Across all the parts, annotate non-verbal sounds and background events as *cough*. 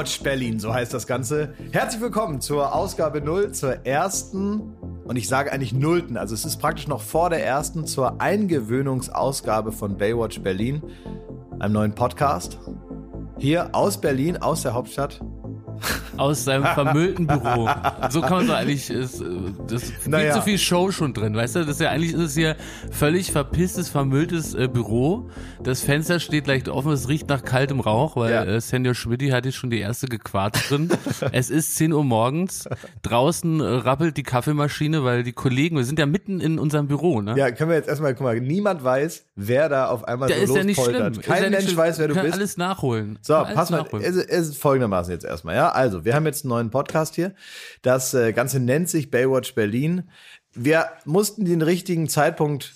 Baywatch Berlin, so heißt das Ganze. Herzlich willkommen zur Ausgabe 0, zur ersten und ich sage eigentlich nullten, also es ist praktisch noch vor der ersten, zur Eingewöhnungsausgabe von Baywatch Berlin, einem neuen Podcast. Hier aus Berlin, aus der Hauptstadt, aus seinem vermüllten Büro. So kann man so eigentlich, ist, das ist naja. viel zu viel Show schon drin, weißt du? Das ist ja eigentlich ist es hier völlig verpisstes, vermülltes äh, Büro. Das Fenster steht leicht offen, es riecht nach kaltem Rauch, weil ja. äh, Senior Schmidt hat jetzt schon die erste gequarzt drin. *laughs* es ist 10 Uhr morgens, draußen äh, rappelt die Kaffeemaschine, weil die Kollegen, wir sind ja mitten in unserem Büro, ne? Ja, können wir jetzt erstmal, guck mal, niemand weiß, wer da auf einmal der so ist ja nicht schlimm. Kein ja Mensch schlimm. weiß, wer du bist. alles nachholen. So, pass mal, es, es ist folgendermaßen jetzt erstmal, ja? Also, wir haben jetzt einen neuen Podcast hier. Das äh, Ganze nennt sich Baywatch Berlin. Wir mussten den richtigen Zeitpunkt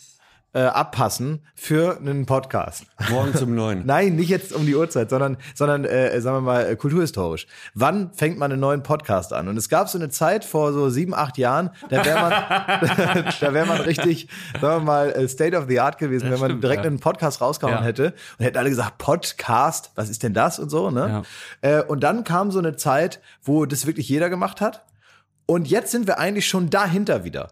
äh, abpassen für einen Podcast. Morgen zum *laughs* neun. Nein, nicht jetzt um die Uhrzeit, sondern, sondern äh, sagen wir mal, äh, kulturhistorisch. Wann fängt man einen neuen Podcast an? Und es gab so eine Zeit vor so sieben, acht Jahren, da wäre man, *laughs* da wäre man richtig, sagen wir mal, äh, State of the Art gewesen, das wenn man direkt ja. einen Podcast rausgehauen ja. hätte und hätten alle gesagt, Podcast, was ist denn das und so, ne? Ja. Äh, und dann kam so eine Zeit, wo das wirklich jeder gemacht hat. Und jetzt sind wir eigentlich schon dahinter wieder.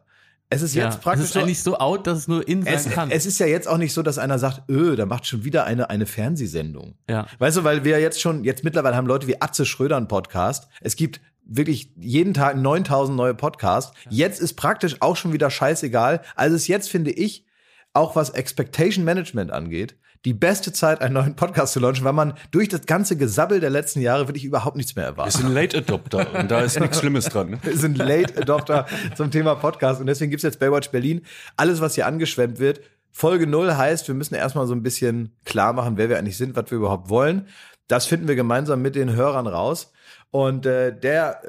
Es ist jetzt ja, praktisch. Es ist eigentlich so out, dass es nur in sein es, kann. Es ist ja jetzt auch nicht so, dass einer sagt, öh, da macht schon wieder eine, eine Fernsehsendung. Ja. Weißt du, weil wir jetzt schon, jetzt mittlerweile haben Leute wie Atze Schröder einen Podcast. Es gibt wirklich jeden Tag 9000 neue Podcasts. Ja. Jetzt ist praktisch auch schon wieder scheißegal. Also ist jetzt, finde ich, auch was Expectation Management angeht, die beste Zeit, einen neuen Podcast zu launchen, weil man durch das ganze Gesabbel der letzten Jahre wirklich überhaupt nichts mehr erwartet. Wir sind Late Adopter und da ist nichts Schlimmes dran. Ne? Wir sind Late Adopter zum Thema Podcast und deswegen gibt's jetzt Baywatch Berlin. Alles, was hier angeschwemmt wird. Folge null heißt, wir müssen erstmal so ein bisschen klar machen, wer wir eigentlich sind, was wir überhaupt wollen. Das finden wir gemeinsam mit den Hörern raus. Und äh, der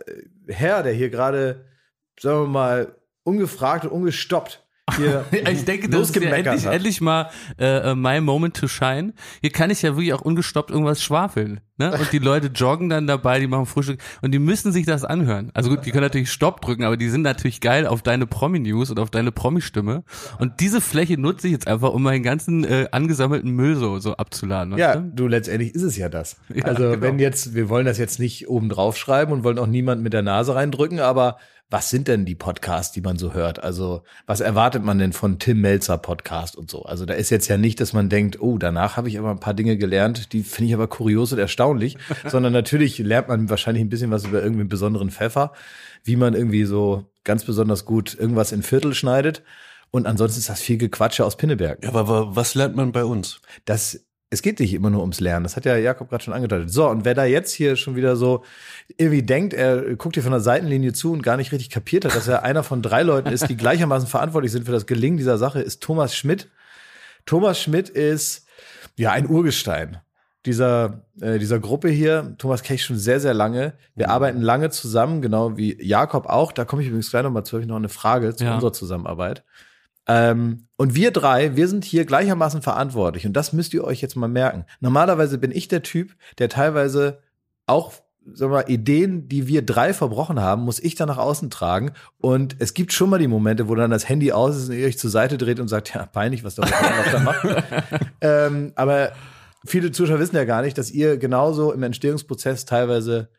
Herr, der hier gerade, sagen wir mal, ungefragt und ungestoppt hier *laughs* ich denke, das ist ja endlich, endlich mal äh, äh, my moment to shine. Hier kann ich ja wirklich auch ungestoppt irgendwas schwafeln. Ne? Und die Leute joggen dann dabei, die machen Frühstück und die müssen sich das anhören. Also gut, die können natürlich Stopp drücken, aber die sind natürlich geil auf deine Promi-News und auf deine Promi-Stimme. Und diese Fläche nutze ich jetzt einfach, um meinen ganzen äh, angesammelten Müll so, so abzuladen. Ja, du? du, letztendlich ist es ja das. Ja, also genau. wenn jetzt, wir wollen das jetzt nicht oben drauf schreiben und wollen auch niemand mit der Nase reindrücken, aber was sind denn die Podcasts, die man so hört? Also, was erwartet man denn von Tim Melzer Podcast und so? Also, da ist jetzt ja nicht, dass man denkt, oh, danach habe ich aber ein paar Dinge gelernt, die finde ich aber kurios und erstaunlich, *laughs* sondern natürlich lernt man wahrscheinlich ein bisschen was über irgendwie einen besonderen Pfeffer, wie man irgendwie so ganz besonders gut irgendwas in Viertel schneidet. Und ansonsten ist das viel Gequatsche aus Pinneberg. Ja, aber was lernt man bei uns? Das es geht nicht immer nur ums Lernen. Das hat ja Jakob gerade schon angedeutet. So, und wer da jetzt hier schon wieder so irgendwie denkt, er guckt hier von der Seitenlinie zu und gar nicht richtig kapiert hat, dass er einer von drei Leuten ist, die gleichermaßen verantwortlich sind für das Gelingen dieser Sache, ist Thomas Schmidt. Thomas Schmidt ist ja ein Urgestein dieser, äh, dieser Gruppe hier. Thomas kenne ich schon sehr, sehr lange. Wir arbeiten lange zusammen, genau wie Jakob auch. Da komme ich übrigens gleich nochmal zu, ich noch eine Frage zu ja. unserer Zusammenarbeit. Ähm, und wir drei, wir sind hier gleichermaßen verantwortlich. Und das müsst ihr euch jetzt mal merken. Normalerweise bin ich der Typ, der teilweise auch sagen wir mal, Ideen, die wir drei verbrochen haben, muss ich dann nach außen tragen. Und es gibt schon mal die Momente, wo dann das Handy aus ist und ihr euch zur Seite dreht und sagt, ja, peinlich, was der da macht. *laughs* ähm, aber viele Zuschauer wissen ja gar nicht, dass ihr genauso im Entstehungsprozess teilweise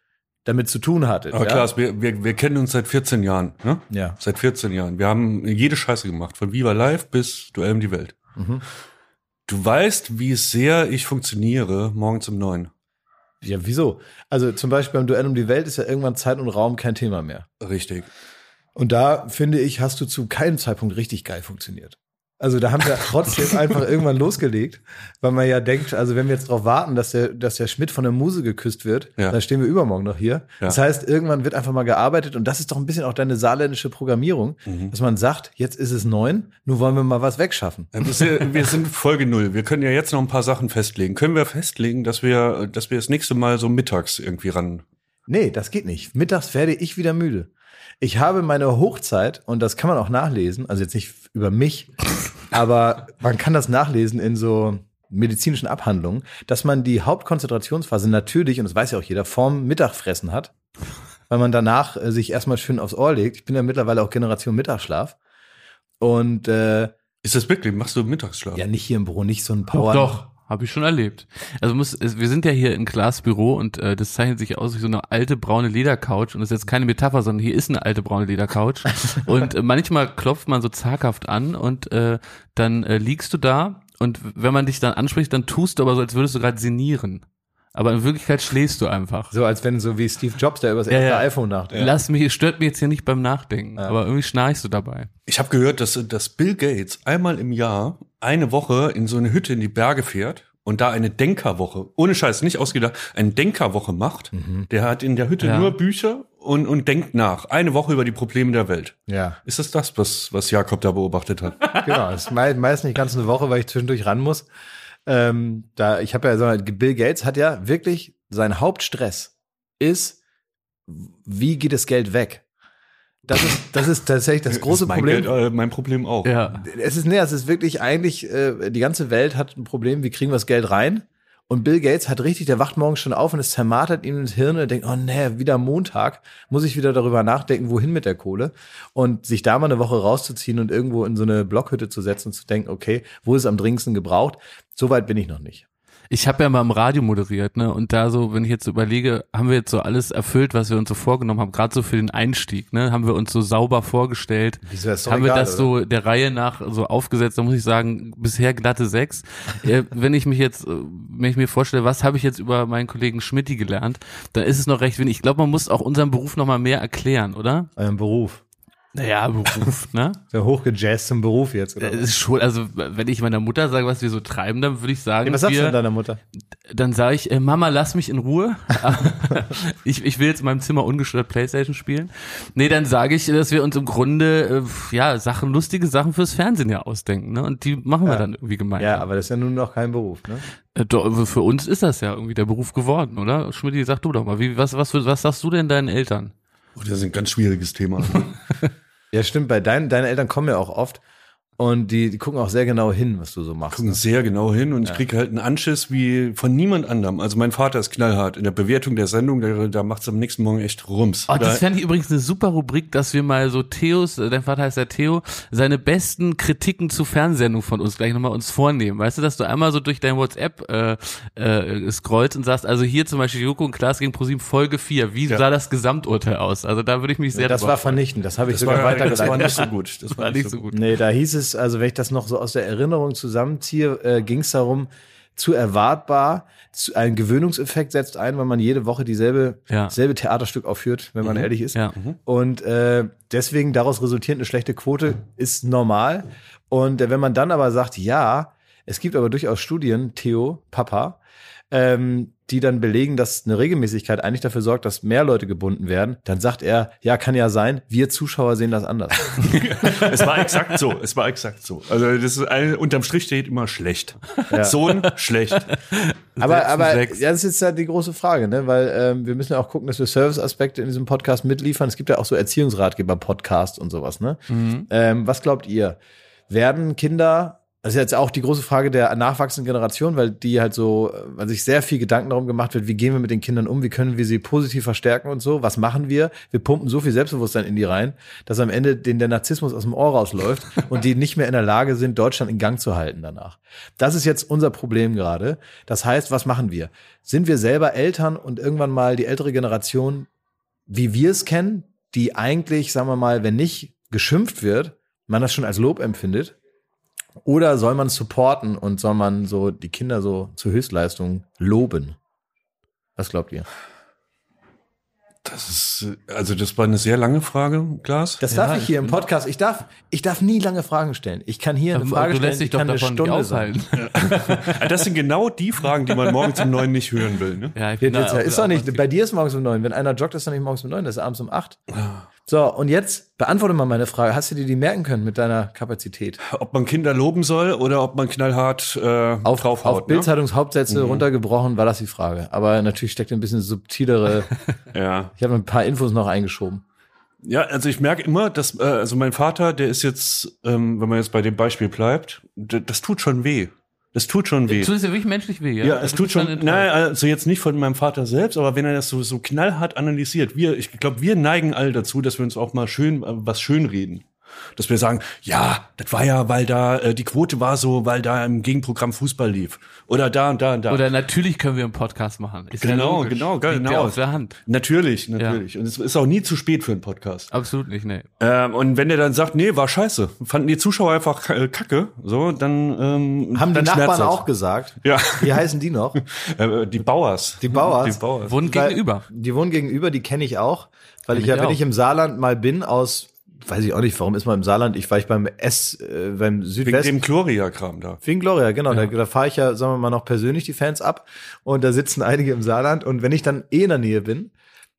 damit zu tun hattet. Aber ja? klar, wir, wir, wir kennen uns seit 14 Jahren. Ne? Ja. Seit 14 Jahren. Wir haben jede Scheiße gemacht, von Viva Live bis Duell um die Welt. Mhm. Du weißt, wie sehr ich funktioniere morgens um neun. Ja, wieso? Also zum Beispiel beim Duell um die Welt ist ja irgendwann Zeit und Raum kein Thema mehr. Richtig. Und da finde ich, hast du zu keinem Zeitpunkt richtig geil funktioniert. Also da haben wir trotzdem *laughs* einfach irgendwann losgelegt, weil man ja denkt, also wenn wir jetzt darauf warten, dass der, dass der Schmidt von der Muse geküsst wird, ja. dann stehen wir übermorgen noch hier. Ja. Das heißt, irgendwann wird einfach mal gearbeitet und das ist doch ein bisschen auch deine saarländische Programmierung, mhm. dass man sagt, jetzt ist es neun, nun wollen wir mal was wegschaffen. Wir sind Folge null. Wir können ja jetzt noch ein paar Sachen festlegen. Können wir festlegen, dass wir, dass wir das nächste Mal so mittags irgendwie ran? Nee, das geht nicht. Mittags werde ich wieder müde. Ich habe meine Hochzeit, und das kann man auch nachlesen, also jetzt nicht über mich, aber man kann das nachlesen in so medizinischen Abhandlungen, dass man die Hauptkonzentrationsphase natürlich, und das weiß ja auch jeder, vorm Mittagfressen hat, weil man danach äh, sich erstmal schön aufs Ohr legt. Ich bin ja mittlerweile auch Generation Mittagsschlaf. Und äh, ist das wirklich? Machst du Mittagsschlaf? Ja, nicht hier im Büro, nicht so ein Power. Doch. Habe ich schon erlebt. Also muss, wir sind ja hier in Glasbüro und äh, das zeichnet sich aus wie so eine alte braune Ledercouch und das ist jetzt keine Metapher, sondern hier ist eine alte braune Ledercouch *laughs* und äh, manchmal klopft man so zaghaft an und äh, dann äh, liegst du da und wenn man dich dann anspricht, dann tust du aber so, als würdest du gerade sinnieren. Aber in Wirklichkeit schläfst du einfach. So als wenn so wie Steve Jobs, der über das ja, erste ja. iPhone nachdenkt. Lass mich, stört mich jetzt hier nicht beim Nachdenken, ja. aber irgendwie schnarchst du dabei. Ich habe gehört, dass, dass Bill Gates einmal im Jahr eine Woche in so eine Hütte in die Berge fährt und da eine Denkerwoche, ohne Scheiß, nicht ausgedacht, eine Denkerwoche macht. Mhm. Der hat in der Hütte ja. nur Bücher und, und denkt nach. Eine Woche über die Probleme der Welt. Ja. Ist das das, was, was Jakob da beobachtet hat? *laughs* genau, das ist meist nicht ganz eine Woche, weil ich zwischendurch ran muss. Ähm, da, ich habe ja so, Bill Gates hat ja wirklich sein Hauptstress ist, wie geht das Geld weg? Das ist, das ist tatsächlich das große mein Problem. Geld, äh, mein Problem auch. Ja. Es ist, nee, es ist wirklich eigentlich, äh, die ganze Welt hat ein Problem, wie kriegen wir das Geld rein? Und Bill Gates hat richtig, der wacht morgens schon auf und es zermartert ihm ins Hirn und denkt, oh nee, wieder Montag, muss ich wieder darüber nachdenken, wohin mit der Kohle. Und sich da mal eine Woche rauszuziehen und irgendwo in so eine Blockhütte zu setzen und zu denken, okay, wo ist es am dringendsten gebraucht? So weit bin ich noch nicht. Ich habe ja mal im Radio moderiert, ne? Und da so, wenn ich jetzt überlege, haben wir jetzt so alles erfüllt, was wir uns so vorgenommen haben, gerade so für den Einstieg, ne? Haben wir uns so sauber vorgestellt. Wieso ist haben egal, wir das oder? so der Reihe nach so aufgesetzt, da muss ich sagen, bisher glatte sechs. *laughs* äh, wenn ich mich jetzt, äh, wenn ich mir vorstelle, was habe ich jetzt über meinen Kollegen Schmidti gelernt, dann ist es noch recht wenig. Ich glaube, man muss auch unseren Beruf noch mal mehr erklären, oder? Euren Beruf. Naja, Beruf, *laughs* ne? Der hochgejazzt zum Beruf jetzt, oder? Das ist schon, also wenn ich meiner Mutter sage, was wir so treiben, dann würde ich sagen. Ja, was sagst wir, du deiner Mutter? Dann sage ich, äh, Mama, lass mich in Ruhe. *laughs* ich, ich will jetzt in meinem Zimmer ungestört Playstation spielen. Nee, dann sage ich, dass wir uns im Grunde äh, ja Sachen, lustige Sachen fürs Fernsehen ja ausdenken, ne? Und die machen wir ja. dann irgendwie gemeinsam. Ja, aber das ist ja nun noch kein Beruf, ne? Äh, für uns ist das ja irgendwie der Beruf geworden, oder? Schmidt, sag du doch mal, wie, was, was, was sagst du denn deinen Eltern? Oh, das ist ein ganz schwieriges Thema. *laughs* Ja, stimmt. Bei deinen, deine Eltern kommen ja auch oft. Und die, die gucken auch sehr genau hin, was du so machst. Gucken ne? sehr genau hin und ja. ich kriege halt einen Anschiss wie von niemand anderem. Also mein Vater ist knallhart in der Bewertung der Sendung, da, da macht es am nächsten Morgen echt Rums. Oh, das fände ich übrigens eine super Rubrik, dass wir mal so Theos, äh, dein Vater heißt ja Theo, seine besten Kritiken zu Fernsehsendungen von uns gleich nochmal uns vornehmen. Weißt du, dass du einmal so durch dein WhatsApp äh, äh, scrollst und sagst, also hier zum Beispiel Joko und Klaas gegen ProSieben Folge 4, wie ja. sah das Gesamturteil aus? Also da würde ich mich sehr Das war vernichtend, das habe ich das sogar weitergeleitet. Das war nicht so gut. Das *laughs* war, war nicht so gut. Nee, da hieß es, also wenn ich das noch so aus der Erinnerung zusammenziehe, äh, ging es darum, zu erwartbar, zu, ein Gewöhnungseffekt setzt ein, weil man jede Woche dieselbe ja. selbe Theaterstück aufführt, wenn man mhm. ehrlich ist. Ja. Und äh, deswegen daraus resultierend eine schlechte Quote ist normal. Und äh, wenn man dann aber sagt, ja, es gibt aber durchaus Studien, Theo, Papa, ähm, die dann belegen, dass eine Regelmäßigkeit eigentlich dafür sorgt, dass mehr Leute gebunden werden, dann sagt er, ja, kann ja sein, wir Zuschauer sehen das anders. *laughs* es war exakt so, es war exakt so. Also das ist ein, unterm Strich steht immer schlecht. Ja. Sohn schlecht. aber aber ja, das ist jetzt ja die große Frage, ne? Weil ähm, wir müssen ja auch gucken, dass wir Serviceaspekte in diesem Podcast mitliefern. Es gibt ja auch so Erziehungsratgeber-Podcast und sowas, ne? Mhm. Ähm, was glaubt ihr? Werden Kinder das ist jetzt auch die große Frage der nachwachsenden Generation, weil die halt so, weil sich sehr viel Gedanken darum gemacht wird, wie gehen wir mit den Kindern um, wie können wir sie positiv verstärken und so, was machen wir? Wir pumpen so viel Selbstbewusstsein in die rein, dass am Ende denen der Narzissmus aus dem Ohr rausläuft *laughs* und die nicht mehr in der Lage sind, Deutschland in Gang zu halten danach. Das ist jetzt unser Problem gerade. Das heißt, was machen wir? Sind wir selber Eltern und irgendwann mal die ältere Generation, wie wir es kennen, die eigentlich, sagen wir mal, wenn nicht geschimpft wird, man das schon als Lob empfindet, oder soll man supporten und soll man so die Kinder so zur Höchstleistung loben? Was glaubt ihr? Das ist, also das war eine sehr langeAge, Klaas. Das darf ja, ich hier im Podcast. Ich darf, ich darf nie lange Fragen stellen. Ich kann hier eine Frage du stellen, lässt dich doch kann davon eine Stunde sein. *laughs* das sind genau die Fragen, die man morgens um neun nicht hören will. Ne? Ja, ich bin ja, ist doch nicht. Bei dir ist morgens um neun. Wenn einer joggt, ist doch nicht morgens um neun. Das ist abends um acht. So, und jetzt beantworte mal meine Frage. Hast du dir die merken können mit deiner Kapazität? Ob man Kinder loben soll oder ob man knallhart äh, auf, draufhaut. Auf ne? Bildzeitungshauptsätze mhm. runtergebrochen war das die Frage. Aber natürlich steckt ein bisschen subtilere. *laughs* ja. Ich habe ein paar Infos noch eingeschoben. Ja, also ich merke immer, dass äh, also mein Vater, der ist jetzt, ähm, wenn man jetzt bei dem Beispiel bleibt, das tut schon weh. Das tut schon weh. Tut es ja wirklich menschlich weh, ja? Ja, es tut schon, nein, also jetzt nicht von meinem Vater selbst, aber wenn er das so, so knallhart analysiert, wir, ich glaube, wir neigen alle dazu, dass wir uns auch mal schön, was schön reden. Dass wir sagen, ja, das war ja, weil da äh, die Quote war so, weil da im Gegenprogramm Fußball lief. Oder da und da und da. Oder natürlich können wir einen Podcast machen. Ist genau, ja genau, genau. Ja auf der Hand. Natürlich, natürlich. Ja. Und es ist auch nie zu spät für einen Podcast. Absolut nicht, nee. Ähm, und wenn der dann sagt, nee, war scheiße, fanden die Zuschauer einfach äh, kacke, so, dann ähm, Haben dann die Nachbarn auch gesagt? Ja. Wie heißen die noch? *laughs* äh, die Bauers. Die Bauers. Die Bauers. Wohnen gegenüber. Die wohnen gegenüber, die kenne ich auch. Weil ich ja, wenn ich im Saarland mal bin, aus weiß ich auch nicht, warum ist man im Saarland? Ich war ich beim S, äh, beim Südwest. Wegen dem Gloria-Kram da. Wegen Gloria, genau. Ja. Da, da fahre ich ja, sagen wir mal, noch persönlich die Fans ab. Und da sitzen einige im Saarland. Und wenn ich dann eh in der Nähe bin,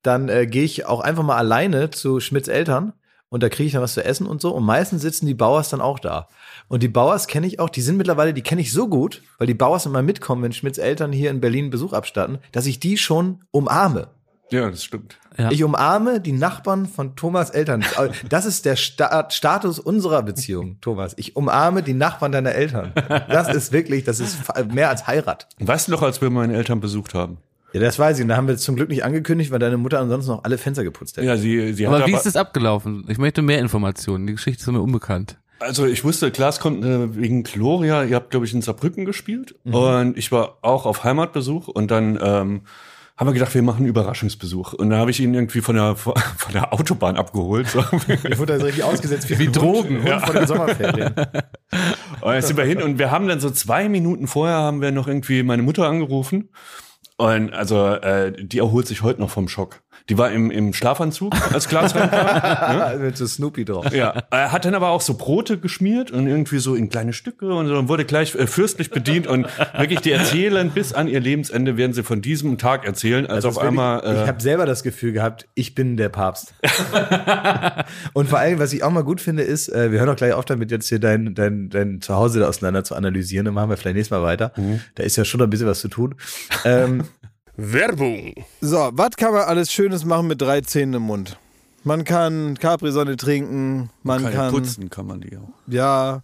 dann äh, gehe ich auch einfach mal alleine zu Schmidts Eltern. Und da kriege ich dann was zu essen und so. Und meistens sitzen die Bauers dann auch da. Und die Bauers kenne ich auch, die sind mittlerweile, die kenne ich so gut, weil die Bauers immer mitkommen, wenn Schmidts Eltern hier in Berlin Besuch abstatten, dass ich die schon umarme. Ja, das stimmt. Ja. Ich umarme die Nachbarn von Thomas Eltern. Das ist der Sta Status unserer Beziehung, Thomas. Ich umarme die Nachbarn deiner Eltern. Das ist wirklich, das ist mehr als Heirat. Weißt du noch, als wir meine Eltern besucht haben? Ja, das weiß ich. Und da haben wir zum Glück nicht angekündigt, weil deine Mutter ansonsten noch alle Fenster geputzt hätte. Ja, sie, sie aber hat wie ist das abgelaufen? Ich möchte mehr Informationen. Die Geschichte ist mir unbekannt. Also ich wusste, klar, es kommt äh, wegen Gloria, ihr habt, glaube ich, in Saarbrücken gespielt. Mhm. Und ich war auch auf Heimatbesuch und dann ähm, haben wir gedacht, wir machen einen Überraschungsbesuch. Und dann habe ich ihn irgendwie von der, von *laughs* der Autobahn abgeholt. So. Ich wurde also richtig ausgesetzt wie, wie Drogen Hund, ja. von den Sommerferien. *laughs* Und jetzt sind wir hin und wir haben dann so zwei Minuten vorher haben wir noch irgendwie meine Mutter angerufen. Und also äh, die erholt sich heute noch vom Schock. Die war im, im Schlafanzug, als Klaas reinkam. ne? *laughs* Mit so Snoopy drauf. Ja, er hat dann aber auch so Brote geschmiert und irgendwie so in kleine Stücke und so und wurde gleich äh, fürstlich bedient und wirklich die erzählen bis an ihr Lebensende werden sie von diesem Tag erzählen. Also auf einmal. Wirklich, äh, ich habe selber das Gefühl gehabt, ich bin der Papst. *laughs* und vor allem, was ich auch mal gut finde, ist, äh, wir hören auch gleich auf damit, jetzt hier dein, dein, dein Zuhause da auseinander zu analysieren. Dann machen wir vielleicht nächstes Mal weiter. Mhm. Da ist ja schon ein bisschen was zu tun. Ähm, Werbung. So, was kann man alles Schönes machen mit drei Zähnen im Mund? Man kann Capri-Sonne trinken, man, man kann, kann putzen, kann man die auch. Ja,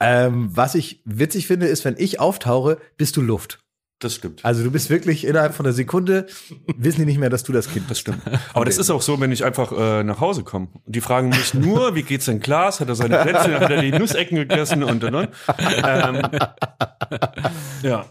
Ähm, was ich witzig finde, ist, wenn ich auftauche, bist du Luft. Das stimmt. Also du bist wirklich innerhalb von einer Sekunde, wissen die nicht mehr, dass du das Kind bist. Das stimmt. *laughs* Aber das ist auch so, wenn ich einfach äh, nach Hause komme. Die fragen mich nur, wie geht's denn Klaas? Hat er seine Plätzchen, hat er die Nussecken gegessen und und und. Ähm, *laughs* ja.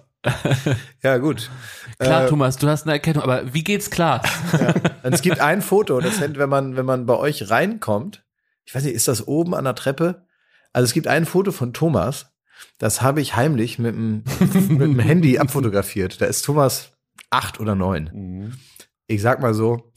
Ja, gut. Klar, äh, Thomas, du hast eine Erkennung, aber wie geht's klar? Ja. Es gibt ein Foto, das hängt, wenn man, wenn man bei euch reinkommt, ich weiß nicht, ist das oben an der Treppe? Also es gibt ein Foto von Thomas, das habe ich heimlich mit dem, *laughs* mit dem Handy abfotografiert. Da ist Thomas acht oder neun. Mhm. Ich sag mal so,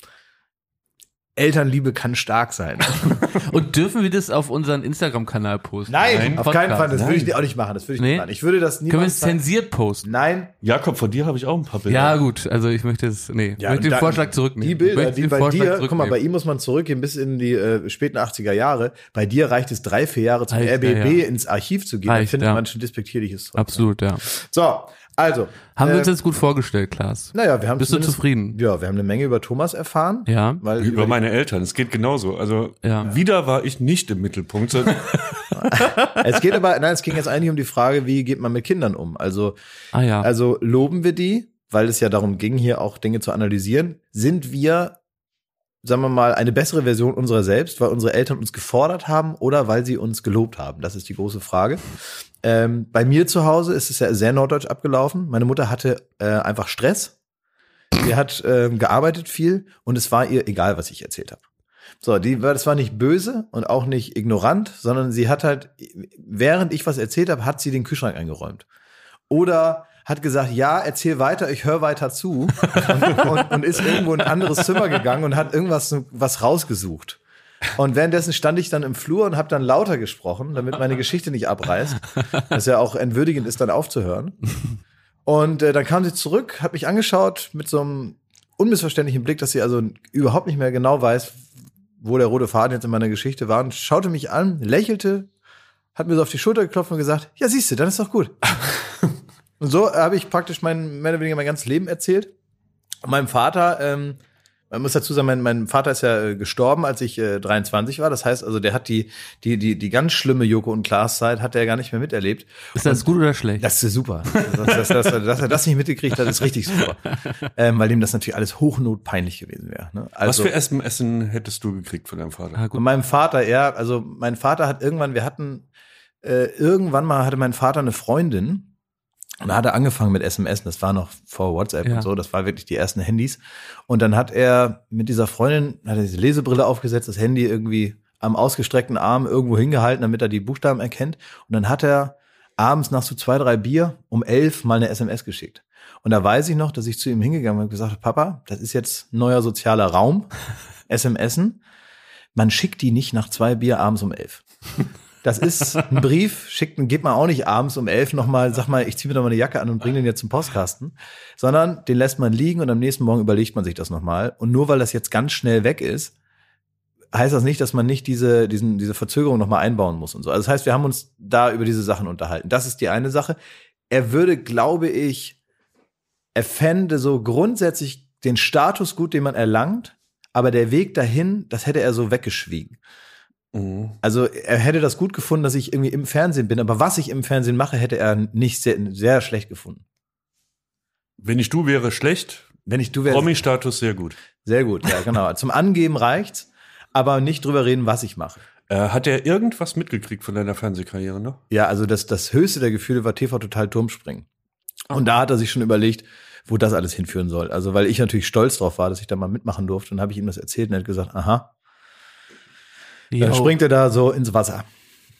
Elternliebe kann stark sein. *laughs* Und dürfen wir das auf unseren Instagram-Kanal posten? Nein, Nein auf keinen Fall. Das Nein. würde ich auch nicht machen. Das würde ich nee? nicht machen. Ich würde das niemals. Können wir es zensiert posten? Nein. Jakob, von dir habe ich auch ein paar Bilder. Ja, gut. Also ich möchte es, nee. Ja, ich möchte den Vorschlag zurücknehmen. Die Bilder, die bei dir, guck mal, bei ihm muss man zurückgehen bis in die äh, späten 80er Jahre. Bei dir reicht es drei, vier Jahre zum reicht, RBB ja, ja. ins Archiv zu gehen. Reicht, dann findet man schon despektierliches Zeug. Absolut, ja. So, also. Haben äh, wir uns jetzt gut vorgestellt, Klaas? Naja, wir haben Bist du zufrieden? Ja, wir haben eine Menge über Thomas erfahren. Ja. Weil über, über meine Eltern. Es geht genauso. Also ja. wieder war ich nicht im Mittelpunkt. *laughs* es geht aber, nein, es ging jetzt eigentlich um die Frage, wie geht man mit Kindern um? Also, ah, ja. also loben wir die, weil es ja darum ging, hier auch Dinge zu analysieren. Sind wir sagen wir mal, eine bessere Version unserer selbst, weil unsere Eltern uns gefordert haben oder weil sie uns gelobt haben? Das ist die große Frage. Ähm, bei mir zu Hause ist es ja sehr norddeutsch abgelaufen. Meine Mutter hatte äh, einfach Stress. Sie hat ähm, gearbeitet viel und es war ihr egal, was ich erzählt habe. So, die, das war nicht böse und auch nicht ignorant, sondern sie hat halt, während ich was erzählt habe, hat sie den Kühlschrank eingeräumt. Oder hat gesagt, ja, erzähl weiter, ich höre weiter zu *laughs* und, und, ist irgendwo in ein anderes Zimmer gegangen und hat irgendwas was rausgesucht. Und währenddessen stand ich dann im Flur und habe dann lauter gesprochen, damit meine Geschichte nicht abreißt. Was ja auch entwürdigend ist, dann aufzuhören. Und äh, dann kam sie zurück, hat mich angeschaut mit so einem unmissverständlichen Blick, dass sie also überhaupt nicht mehr genau weiß, wo der rote Faden jetzt in meiner Geschichte war und schaute mich an, lächelte, hat mir so auf die Schulter geklopft und gesagt, ja, siehst du, dann ist doch gut. Und so habe ich praktisch mein, mehr oder weniger mein ganzes Leben erzählt. Und meinem Vater ähm, man muss dazu sagen, mein, mein Vater ist ja äh, gestorben, als ich äh, 23 war. Das heißt, also der hat die die die die ganz schlimme Joko und Klaas Zeit hat er gar nicht mehr miterlebt. Ist das und gut oder schlecht? Das ist super. dass, dass, dass, dass er das nicht mitgekriegt hat, ist richtig super, *laughs* ähm, weil ihm das natürlich alles hochnotpeinlich gewesen wäre. Ne? Also, Was für Essen, Essen hättest du gekriegt von deinem Vater? Ah, von meinem Vater, ja, also mein Vater hat irgendwann, wir hatten äh, irgendwann mal hatte mein Vater eine Freundin und da hat er angefangen mit SMS, das war noch vor WhatsApp ja. und so, das war wirklich die ersten Handys. Und dann hat er mit dieser Freundin, hat er diese Lesebrille aufgesetzt, das Handy irgendwie am ausgestreckten Arm irgendwo hingehalten, damit er die Buchstaben erkennt. Und dann hat er abends nach so zwei, drei Bier um elf mal eine SMS geschickt. Und da weiß ich noch, dass ich zu ihm hingegangen bin und gesagt habe, Papa, das ist jetzt neuer sozialer Raum, *laughs* SMSen. Man schickt die nicht nach zwei Bier abends um elf. Das ist ein Brief, schickt, geht man auch nicht abends um elf nochmal, sag mal, ich ziehe mir doch mal eine Jacke an und bringe den jetzt zum Postkasten, sondern den lässt man liegen und am nächsten Morgen überlegt man sich das nochmal. Und nur weil das jetzt ganz schnell weg ist, heißt das nicht, dass man nicht diese, diesen, diese Verzögerung nochmal einbauen muss und so. Also das heißt, wir haben uns da über diese Sachen unterhalten. Das ist die eine Sache. Er würde, glaube ich, er fände so grundsätzlich den Status gut, den man erlangt, aber der Weg dahin, das hätte er so weggeschwiegen. Mhm. Also er hätte das gut gefunden, dass ich irgendwie im Fernsehen bin, aber was ich im Fernsehen mache, hätte er nicht sehr, sehr schlecht gefunden. Wenn ich du wäre schlecht, wenn ich du wäre Promi-Status sehr gut. Sehr gut, ja genau. *laughs* Zum Angeben reicht's, aber nicht drüber reden, was ich mache. Äh, hat er irgendwas mitgekriegt von deiner Fernsehkarriere noch? Ja, also das, das höchste der Gefühle war TV Total Turmspringen. Und da hat er sich schon überlegt, wo das alles hinführen soll. Also weil ich natürlich stolz drauf war, dass ich da mal mitmachen durfte und habe ich ihm das erzählt und er hat gesagt, aha, dann springt er da so ins Wasser.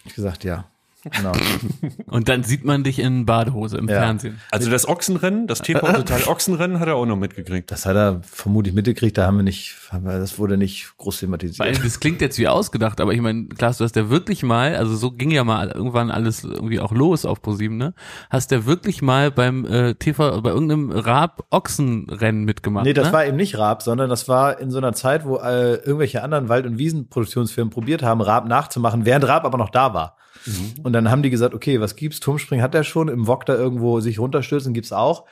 Ich gesagt, ja. Genau. *laughs* Und dann sieht man dich in Badehose im ja. Fernsehen. Also das Ochsenrennen, das TV *laughs* Total Ochsenrennen hat er auch noch mitgekriegt. Das hat er vermutlich mitgekriegt, da haben wir nicht, das wurde nicht groß thematisiert. Weil das klingt jetzt wie ausgedacht, aber ich meine, Klaas, du hast ja wirklich mal, also so ging ja mal irgendwann alles irgendwie auch los auf ProSieben, ne? Hast ja wirklich mal beim äh, TV, bei irgendeinem Raab-Ochsenrennen mitgemacht. Nee, das ne? war eben nicht Raab, sondern das war in so einer Zeit, wo äh, irgendwelche anderen Wald- und Wiesenproduktionsfirmen probiert haben, Raab nachzumachen, während Raab aber noch da war. Mhm. Und dann haben die gesagt, okay, was gibt's? Turmspringen hat er schon, im Wok da irgendwo sich runterstürzen gibt's auch.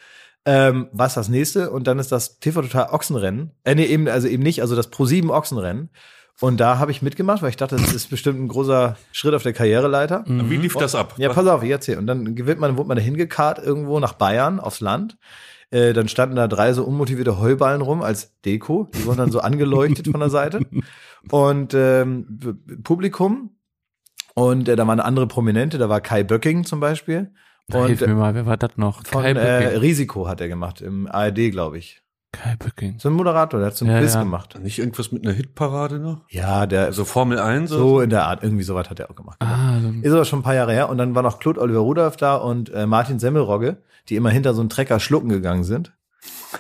Ähm, was das nächste? Und dann ist das TV Total Ochsenrennen. Äh, nee, eben, also eben nicht, also das Pro 7 Ochsenrennen. Und da habe ich mitgemacht, weil ich dachte, das ist bestimmt ein großer Schritt auf der Karriereleiter. Mhm. Wie lief das ab? Ja, pass auf, ich erzähl. Und dann wird man, wurde man da hingekarrt irgendwo nach Bayern aufs Land. Äh, dann standen da drei so unmotivierte Heuballen rum als Deko. Die wurden dann so angeleuchtet von der Seite. *laughs* Und ähm, Publikum. Und äh, da waren andere Prominente, da war Kai Böcking zum Beispiel. Und Hilf mir mal, wer war das noch? Von, Kai äh, Risiko hat er gemacht, im ARD, glaube ich. Kai Böcking. So ein Moderator, der hat so ein ja, Quiz ja. gemacht. Nicht irgendwas mit einer Hitparade noch? Ja, der. So Formel 1 So so in der Art, irgendwie sowas hat er auch gemacht. Ah, Ist aber schon ein paar Jahre her. Und dann war noch Claude Oliver Rudolph da und äh, Martin Semmelrogge, die immer hinter so einen Trecker schlucken gegangen sind.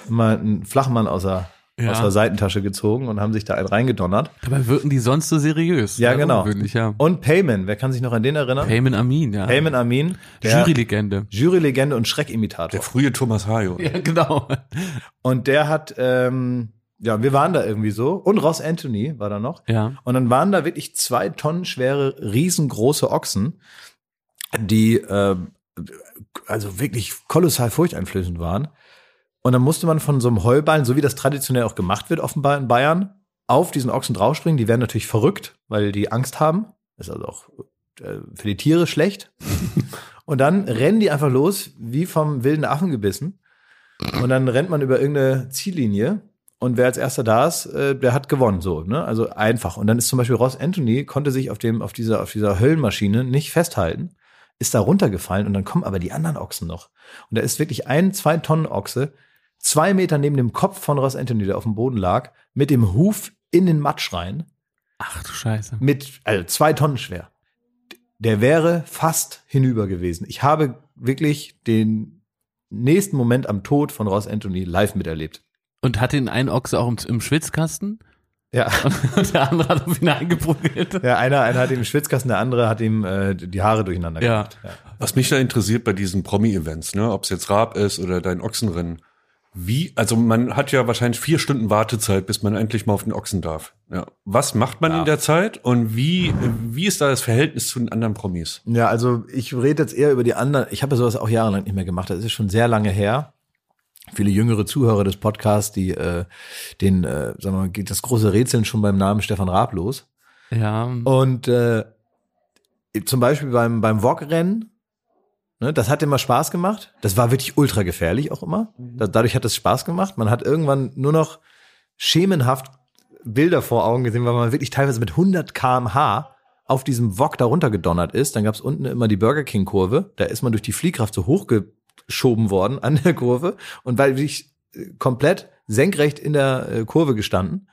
Immer einen Flachmann aus der, Ja. aus der Seitentasche gezogen und haben sich da einen reingedonnert. Dabei wirken die sonst so seriös. Ja, genau. ungewöhnlich, ja. Und Payman, wer kann sich noch an den erinnern? Payman Amin, ja. Payman Amin, Jurylegende. Jurylegende und Schreckimitator. Der frühe Thomas Hayo. Ja, genau. Und der hat, ähm, ja, wir waren da irgendwie so. Und Ross Anthony war da noch. Ja. Und dann waren da wirklich zwei Tonnen schwere, riesengroße Ochsen, die äh, also wirklich kolossal furchteinflößend waren. Und dann musste man von so einem Heuballen, so wie das traditionell auch gemacht wird, offenbar in Bayern, auf diesen Ochsen draufspringen. Die werden natürlich verrückt, weil die Angst haben. Ist also auch äh, für die Tiere schlecht. *laughs* Und dann rennen die einfach los, wie vom wilden Affen gebissen. Und dann rennt man über irgendeine Ziellinie. Und wer als erster da ist, äh, der hat gewonnen, so, ne? Also einfach. Und dann ist zum Beispiel Ross Anthony, konnte sich auf dem, auf dieser, auf dieser Höllenmaschine nicht festhalten, ist da runtergefallen und dann kommen aber die anderen Ochsen noch. Und da ist wirklich ein, zwei Tonnen Ochse, zwei Meter neben dem Kopf von Ross Anthony, der auf dem Boden lag, mit dem Huf in den Matsch rein, Ach du Scheiße. mit, also zwei Tonnen schwer. Der wäre fast hinüber gewesen. Ich habe wirklich den nächsten Moment am Tod von Ross Anthony live miterlebt. Und hat den einen Ochse auch im, im Schwitzkasten? Ja. *laughs* Und der andere hat auf ihn eingeprügelt. Ja, einer, einer hat ihm den Schwitzkasten, der andere hat ihm äh, die Haare durcheinander Ja. gemacht. Ja. Was mich da interessiert bei diesen Promi-Events, ne, ob es jetzt Raab ist oder dein Ochsenrennen, wie, also man hat ja wahrscheinlich vier Stunden Wartezeit, bis man endlich mal auf den Ochsen darf. Ja. Was macht man in der Zeit und wie, wie ist da das Verhältnis zu den anderen Promis? Ja, also ich rede jetzt eher über die anderen. Ich habe ja sowas auch jahrelang nicht mehr gemacht. Das ist schon sehr lange her. Viele jüngere Zuhörer des Podcasts, die äh, den, äh, sagen wir mal, geht das große Rätseln schon beim Namen Stefan Raab los. Ja. Und äh, zum Beispiel beim, beim VOG-Rennen, ne, das hat immer Spaß gemacht. Das war wirklich ultra gefährlich auch immer. Da, dadurch hat es Spaß gemacht. Man hat irgendwann nur noch schemenhaft Bilder vor Augen gesehen, weil man wirklich teilweise mit 100 kmh auf diesem Wok da runtergedonnert ist. Dann gab es unten immer die Burger King Kurve. Da ist man durch die Fliehkraft so hochgeschoben worden an der Kurve und weil wirklich äh, komplett senkrecht in der äh, Kurve gestanden.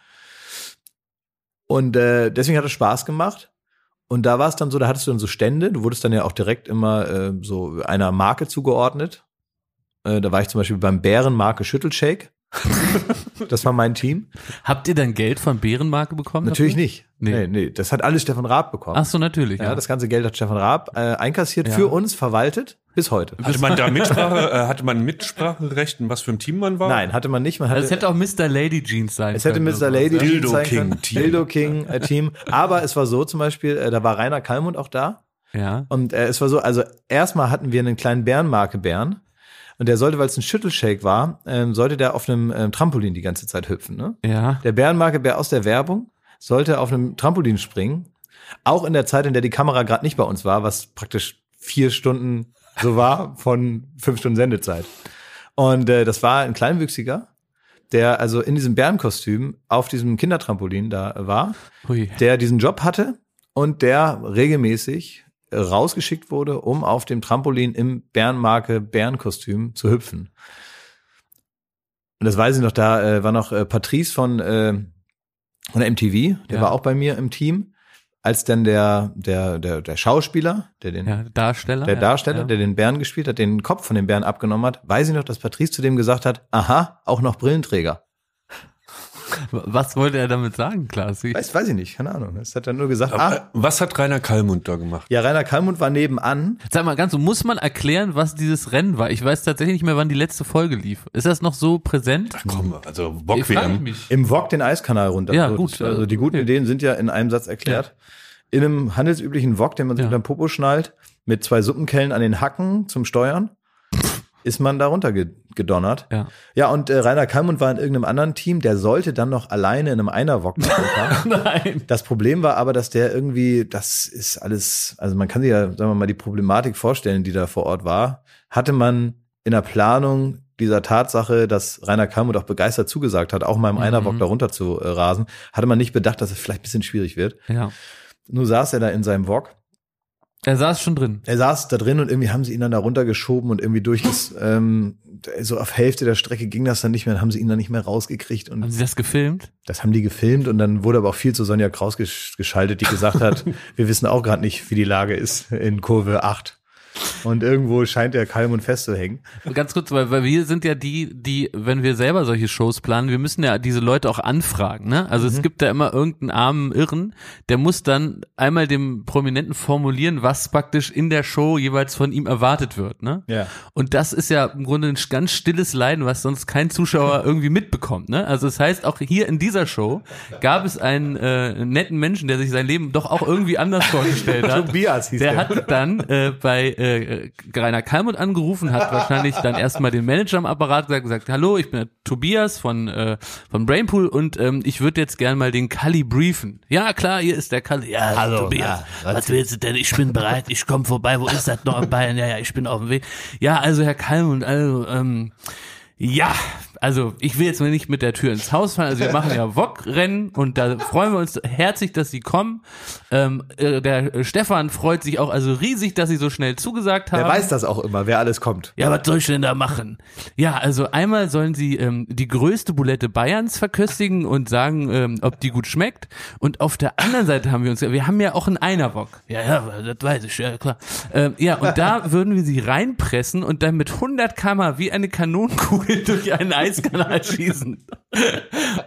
Und äh, deswegen hat es Spaß gemacht. Und da war es dann so, da hattest du dann so Stände. Du wurdest dann ja auch direkt immer äh, so einer Marke zugeordnet. Äh, da war ich zum Beispiel beim Bärenmarke Schüttelshake. Das war mein Team. Habt ihr dann Geld von Bärenmarke bekommen? Natürlich dafür? nicht. Nee. Nee. nee, das hat alles Stefan Raab bekommen. Ach so, natürlich. ja, Ja, das ganze Geld hat Stefan Raab äh, einkassiert, Ja. für uns verwaltet, bis heute. Hatte man da Mitsprache, äh, hatte man Mitspracherecht, in was für ein Team man war? Nein, hatte man nicht. Man hatte, also es hätte auch Mr. Lady Jeans sein es hätte können. Mr. oder Lady sowas, ja. Dildo sein King können. Team. Dildo King äh, Team. Aber es war so zum Beispiel, äh, da war Rainer Kallmund auch da. Ja. Und äh, es war so, also erstmal hatten wir einen kleinen Bärenmarke Bären. Und der sollte, weil es ein Schüttelshake war, ähm, sollte der auf einem ähm, Trampolin die ganze Zeit hüpfen. Ne? Ja. Der Bärenmarke Bär aus der Werbung sollte auf einem Trampolin springen. Auch in der Zeit, in der die Kamera gerade nicht bei uns war, was praktisch vier Stunden so war von fünf Stunden Sendezeit. Und äh, das war ein Kleinwüchsiger, der also in diesem Bärenkostüm auf diesem Kindertrampolin da war, Hui. der diesen Job hatte und der regelmäßig rausgeschickt wurde, um auf dem Trampolin im Bärenmarke Bärenkostüm zu hüpfen. Und das weiß ich noch, da äh, war noch äh, Patrice von, äh, von der MTV, der Ja. war auch bei mir im Team, als dann der, der, der, der Schauspieler, der den, Ja, Darsteller. der Darsteller, ja. der den Bären gespielt hat, den Kopf von dem Bären abgenommen hat, weiß ich noch, dass Patrice zu dem gesagt hat, aha, auch noch Brillenträger. Was wollte er damit sagen, Klaas? Weiß, weiß ich nicht, keine Ahnung. Es hat dann nur gesagt, Aber, äh, ah, was hat Rainer Kallmund da gemacht? ja, Rainer Kallmund war nebenan. Sag mal ganz so, muss man erklären, was dieses Rennen war? Ich weiß tatsächlich nicht mehr, wann die letzte Folge lief. Ist das noch so präsent? Komm, also Bock-WM. mich. Im VOG den Eiskanal runter. Ja, So, gut, das- Also die guten okay. Ideen sind ja in einem Satz erklärt. In einem handelsüblichen VOG, den man sich Ja. unter den Popo schnallt, mit zwei Suppenkellen an den Hacken zum Steuern. Ist man da runtergedonnert. Ja. Ja, und äh, Rainer Kallmund war in irgendeinem anderen Team, der sollte dann noch alleine in einem Einerwok. *laughs* Nein. Das Problem war aber, dass der irgendwie, das ist alles, also man kann sich ja, sagen wir mal, die Problematik vorstellen, die da vor Ort war. Hatte man in der Planung dieser Tatsache, dass Rainer Kallmund auch begeistert zugesagt hat, auch mal im Mhm. Einerwok da runter zu äh, rasen, hatte man nicht bedacht, dass es vielleicht ein bisschen schwierig wird. Ja. Nur saß er da in seinem Wok Er saß schon drin. er saß da drin und irgendwie haben sie ihn dann da runtergeschoben und irgendwie durch das, ähm, so auf Hälfte der Strecke ging das dann nicht mehr, dann haben sie ihn dann nicht mehr rausgekriegt und Haben Sie das gefilmt? das haben die gefilmt und dann wurde aber auch viel zu Sonja Kraus gesch geschaltet, die gesagt hat, *laughs* wir wissen auch gerade nicht, wie die Lage ist in Kurve 8. Und irgendwo scheint der Kalmund festzuhängen. Ganz kurz, weil, weil wir sind ja die, die, wenn wir selber solche Shows planen, wir müssen ja diese Leute auch anfragen, ne? Also Mhm. es gibt da immer irgendeinen armen Irren, der muss dann einmal dem Prominenten formulieren, was praktisch in der Show jeweils von ihm erwartet wird, ne? Ja. Und das ist ja im Grunde ein ganz stilles Leiden, was sonst kein Zuschauer *laughs* irgendwie mitbekommt. Ne? Also das heißt, auch hier in dieser Show gab es einen äh, netten Menschen, der sich sein Leben doch auch irgendwie anders *laughs* vorgestellt hat. Tobias hieß der der. hat dann äh, bei äh, Rainer Kalmund angerufen, hat wahrscheinlich dann erstmal den Manager am Apparat gesagt, gesagt, hallo, ich bin der Tobias von, äh, von Brainpool und ähm, ich würde jetzt gern mal den Kalli briefen. Ja, klar, hier ist der Kalli. Ja, Hallo, Tobias, ja, was willst du denn? Ich bin bereit, ich komme vorbei. Wo ist das noch in Bayern? Ja, ja, ich bin auf dem Weg. Ja, also Herr Kalmund, also, ähm, ja, also ich will jetzt mal nicht mit der Tür ins Haus fallen. Also wir machen ja Wok-Rennen und da freuen wir uns herzlich, dass Sie kommen. Ähm, äh, der Stefan freut sich auch also riesig, dass Sie so schnell zugesagt haben. Der weiß das auch immer, wer alles kommt. Ja, was soll ich denn da machen? Ja, also einmal sollen sie ähm, die größte Bulette Bayerns verköstigen und sagen, ähm, ob die gut schmeckt. Und auf der anderen Seite haben wir uns, wir haben ja auch einen Einerbock. Ja, ja, das weiß ich, ja klar. Ähm, ja, und da *laughs* würden wir sie reinpressen und dann mit 100 km wie eine Kanonenkugel *laughs* durch einen Eiskanal *laughs* schießen.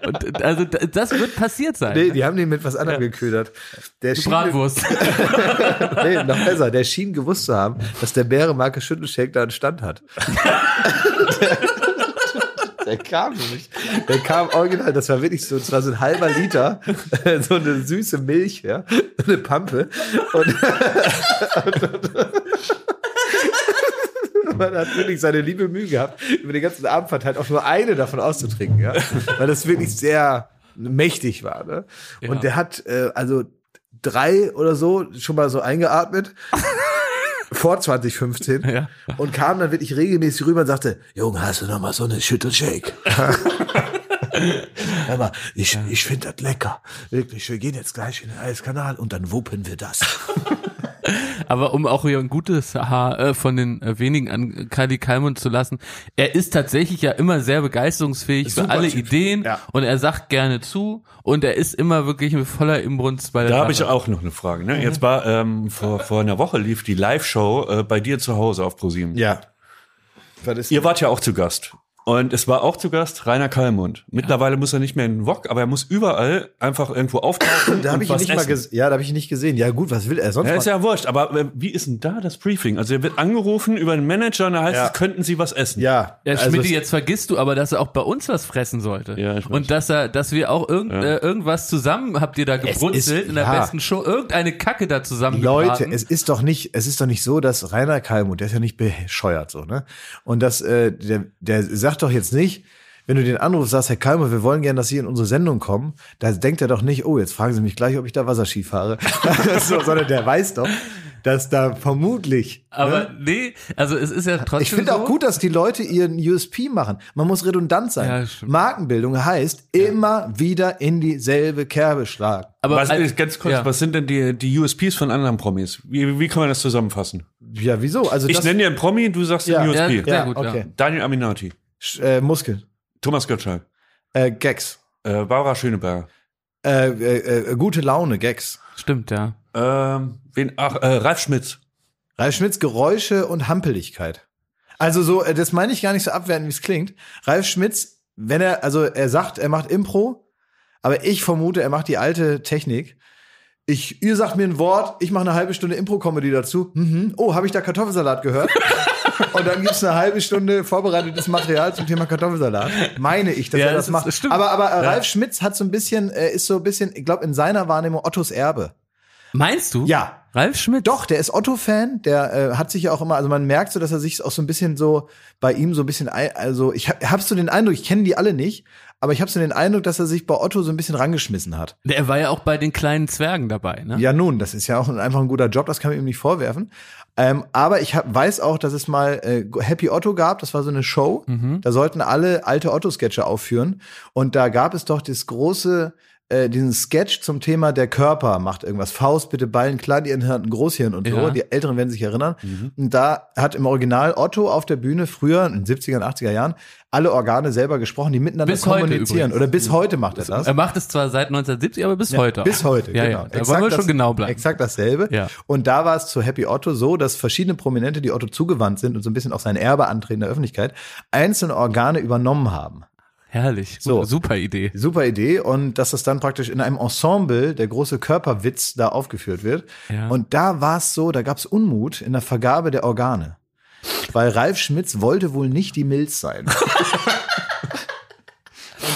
Und also das wird passiert sein. Nee, die haben den mit was anderem geködert. Der schien, Bratwurst. *laughs* nee, noch besser, der schien gewusst zu haben, dass der Bärenmarke Schüttelshake da einen Stand hat. *laughs* Der kam nämlich. Der kam original, das war wirklich so, das war so ein halber Liter, so eine süße Milch, ja, eine Pampe. Und, und, und man hat wirklich seine liebe Mühe gehabt, über den ganzen Abend verteilt auch nur eine davon auszutrinken, ja, weil das wirklich sehr mächtig war. Ne? Ja. Und der hat äh, also drei oder so schon mal so eingeatmet. *laughs* vor 2015 Ja. und kam dann wirklich regelmäßig rüber und sagte, Junge, hast du noch mal so eine Schüttelshake? *laughs* Hör mal, ich, ich finde das lecker. Wirklich, wir gehen jetzt gleich in den Eiskanal und dann wuppen wir das. *laughs* Aber um auch hier ein gutes Haar äh, von den äh, wenigen an Kali Kalmund zu lassen, er ist tatsächlich ja immer sehr begeisterungsfähig für alle Typ. Ideen Ja. und er sagt gerne zu und er ist immer wirklich mit voller Imbrunst bei der Da habe ich auch noch eine Frage. Ne? Jetzt war ähm, vor, vor einer Woche lief die Live-Show äh, bei dir zu Hause auf ProSieben. Ja. Ihr wart ja auch zu Gast. Und es war auch zu Gast Rainer Kallmund. Mittlerweile muss er nicht mehr in den Wok, aber er muss überall einfach irgendwo auftauchen *coughs* da habe ich ihn nicht mal essen. gesehen. Ja, da habe ich ihn nicht gesehen. Ja, gut, was will er sonst? Ja, ist ja wurscht, aber äh, wie ist denn da das Briefing? Also er wird angerufen über den Manager und da heißt Ja. es, könnten Sie was essen? ja, Ja, also Schmidt, jetzt vergisst du aber, dass er auch bei uns was fressen sollte. Ja, ich weiß. und dass er, dass wir auch irgend, äh, irgendwas zusammen habt ihr da gebrutzelt in der ja. besten Show, irgendeine Kacke da zusammen Leute, gebraten. es ist doch nicht, es ist doch nicht so, dass Rainer Kalmund, der ist ja nicht bescheuert so, ne? Und das, äh, der, der sagt doch jetzt nicht, wenn du den anrufst, sagst, Herr Kalmund, wir wollen gerne, dass Sie in unsere Sendung kommen, da denkt er doch nicht, oh, jetzt fragen Sie mich gleich, ob ich da Wasserski fahre, *laughs* so, sondern der weiß doch, dass da vermutlich. aber ne? nee, also es ist ja trotzdem Ich finde so, auch gut, dass die Leute ihren USP machen. Man muss redundant sein. Ja. Markenbildung heißt immer wieder in dieselbe Kerbe schlagen. aber Was, als- ganz kurz, ja. was sind denn die, die USPs von anderen Promis? Wie, wie kann man das zusammenfassen? Ja, wieso? Also Ich nenne dir einen Promi, du sagst Ja. den Ja, USP. sehr ja, gut, okay. ja. Daniel Aminati, Sch- äh, Muskeln, Thomas Gottschalk, äh, Gags, äh, Barbara Schöneberger, äh, äh, äh, gute Laune, Gags. Stimmt, ja. ähm, wen, ach, äh, Ralf Schmitz. Ralf Schmitz Geräusche und Hampeligkeit. Also so, äh, das meine ich gar nicht so abwertend, wie es klingt. Ralf Schmitz, wenn er, also er sagt, er macht Impro, aber ich vermute, er macht die alte Technik. Ich, ihr sagt mir ein Wort, ich mache eine halbe Stunde Impro-Comedy dazu. Mhm. Oh, habe ich da Kartoffelsalat gehört? *laughs* Und dann gibt's eine halbe Stunde vorbereitetes Material zum Thema Kartoffelsalat. Meine ich, dass Ja, er das, das ist- macht. das stimmt. aber aber äh, Ralf Schmitz hat so ein bisschen, äh, ist so ein bisschen, ich glaube, in seiner Wahrnehmung Ottos Erbe. Meinst du? Ja. Ralf Schmidt? Doch, der ist Otto-Fan, der äh, hat sich ja auch immer, also man merkt so, dass er sich auch so ein bisschen so bei ihm so ein bisschen, ein, also ich hab, hab so den Eindruck, ich kenne die alle nicht, aber ich habe so den Eindruck, dass er sich bei Otto so ein bisschen rangeschmissen hat. Der war ja auch bei den kleinen Zwergen dabei, ne? Ja, nun, das ist ja auch einfach ein guter Job, das kann man ihm nicht vorwerfen. Ähm, aber ich hab, weiß auch, dass es mal äh, Happy Otto gab, das war so eine Show, Mhm. da sollten alle alte Otto-Sketche aufführen. Und da gab es doch das große äh, diesen Sketch zum Thema der Körper macht irgendwas. Faust, bitte Ballen, Kleinhirn, Großhirn und so. Ja. Die Älteren werden sich erinnern. Und da hat im Original Otto auf der Bühne früher, in den 70er, 80er Jahren, alle Organe selber gesprochen, die miteinander Bis kommunizieren. Oder bis heute macht er das. Er macht es zwar seit 1970, aber bis Ja, heute. Bis heute, ja, genau. Ja, da wollen wir schon das- genau bleiben. Exakt dasselbe. Ja. Und da war es zu Happy Otto so, dass verschiedene Prominente, die Otto zugewandt sind und so ein bisschen auch sein Erbe antreten in der Öffentlichkeit, einzelne Organe übernommen haben. Herrlich. So. Super Idee. Super Idee und dass das dann praktisch in einem Ensemble der große Körperwitz da aufgeführt wird. Ja. Und da war es so, da gab es Unmut in der Vergabe der Organe. Weil Ralf Schmitz wollte wohl nicht die Milz sein. *laughs* und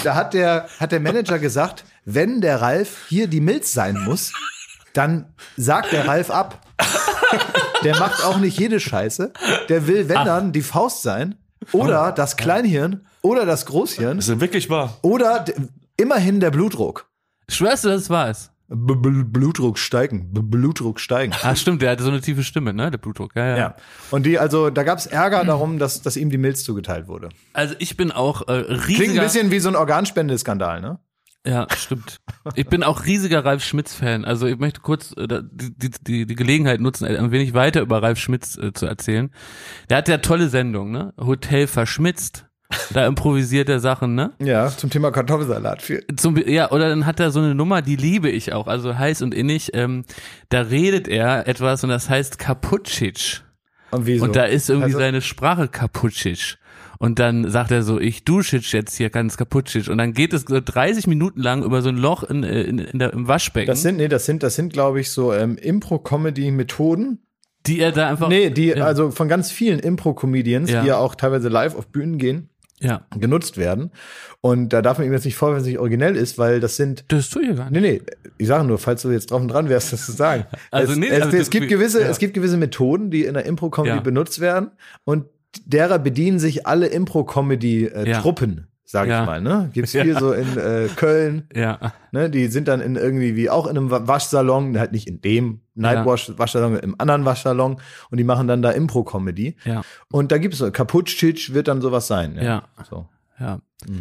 da hat der, hat der Manager gesagt, wenn der Ralf hier die Milz sein muss, dann sagt der Ralf ab. Der macht auch nicht jede Scheiße. Der will, wenn dann, die Faust sein. Oder das Kleinhirn. Oder das Großhirn. Das ist wirklich wahr. Oder immerhin der Blutdruck. Schwörst du, das war es? B -b Blutdruck steigen. B Blutdruck steigen. Ah, stimmt, der hatte so eine tiefe Stimme, ne? Der Blutdruck. Ja, ja. Ja. Und die, also, da gab es Ärger darum, dass, dass ihm die Milz zugeteilt wurde. Also ich bin auch äh, riesiger. Klingt ein bisschen wie so ein Organspendeskandal, ne? Ja, stimmt. Ich bin auch riesiger Ralf Schmitz-Fan. Also ich möchte kurz äh, die, die, die, Gelegenheit nutzen, ein wenig weiter über Ralf Schmitz äh, zu erzählen. Der hat ja tolle Sendungen, ne? Hotel verschmitzt. Da improvisiert er Sachen, ne? Ja, zum Thema Kartoffelsalat. Viel. Zum, ja, oder dann hat er so eine Nummer, die liebe ich auch, also heiß und innig. Ähm, da redet er etwas und das heißt Kaputschic. Und wieso? Und da ist irgendwie Also- seine Sprache Kaputschic. Und dann sagt er so, ich dusche jetzt hier ganz Kaputschic. Und dann geht es so 30 Minuten lang über so ein Loch in, in, in der, im Waschbecken, Das sind, nee, das sind, das sind, glaube ich, so ähm, Impro-Comedy-Methoden. die er da einfach. Nee, die, ja, also von ganz vielen Impro-Comedians, Ja. die ja auch teilweise live auf Bühnen gehen, ja. genutzt werden. Und da darf man ihm jetzt nicht vorwerfen, dass es nicht originell ist, weil das sind Das tue ich gar nicht. Nee, nee, ich sage nur, falls du jetzt drauf und dran wärst, das zu sagen. *laughs* Also es, nee, es, also es das- gibt gewisse, ja. es gibt gewisse Methoden, die in der Impro-Comedy Ja. benutzt werden und derer bedienen sich alle Impro-Comedy-Truppen, sage Ja. ich mal. Ne? Gibt's *laughs* Ja. viel so in äh, Köln, Ja. ne? Die sind dann in irgendwie wie auch in einem Wa- Waschsalon, halt nicht in dem Nightwash-Waschsalon, im anderen Waschsalon und die machen dann da Impro-Comedy. Ja. Und da gibt's so, Kaputschitsch wird dann sowas sein. Ja. So. Ja.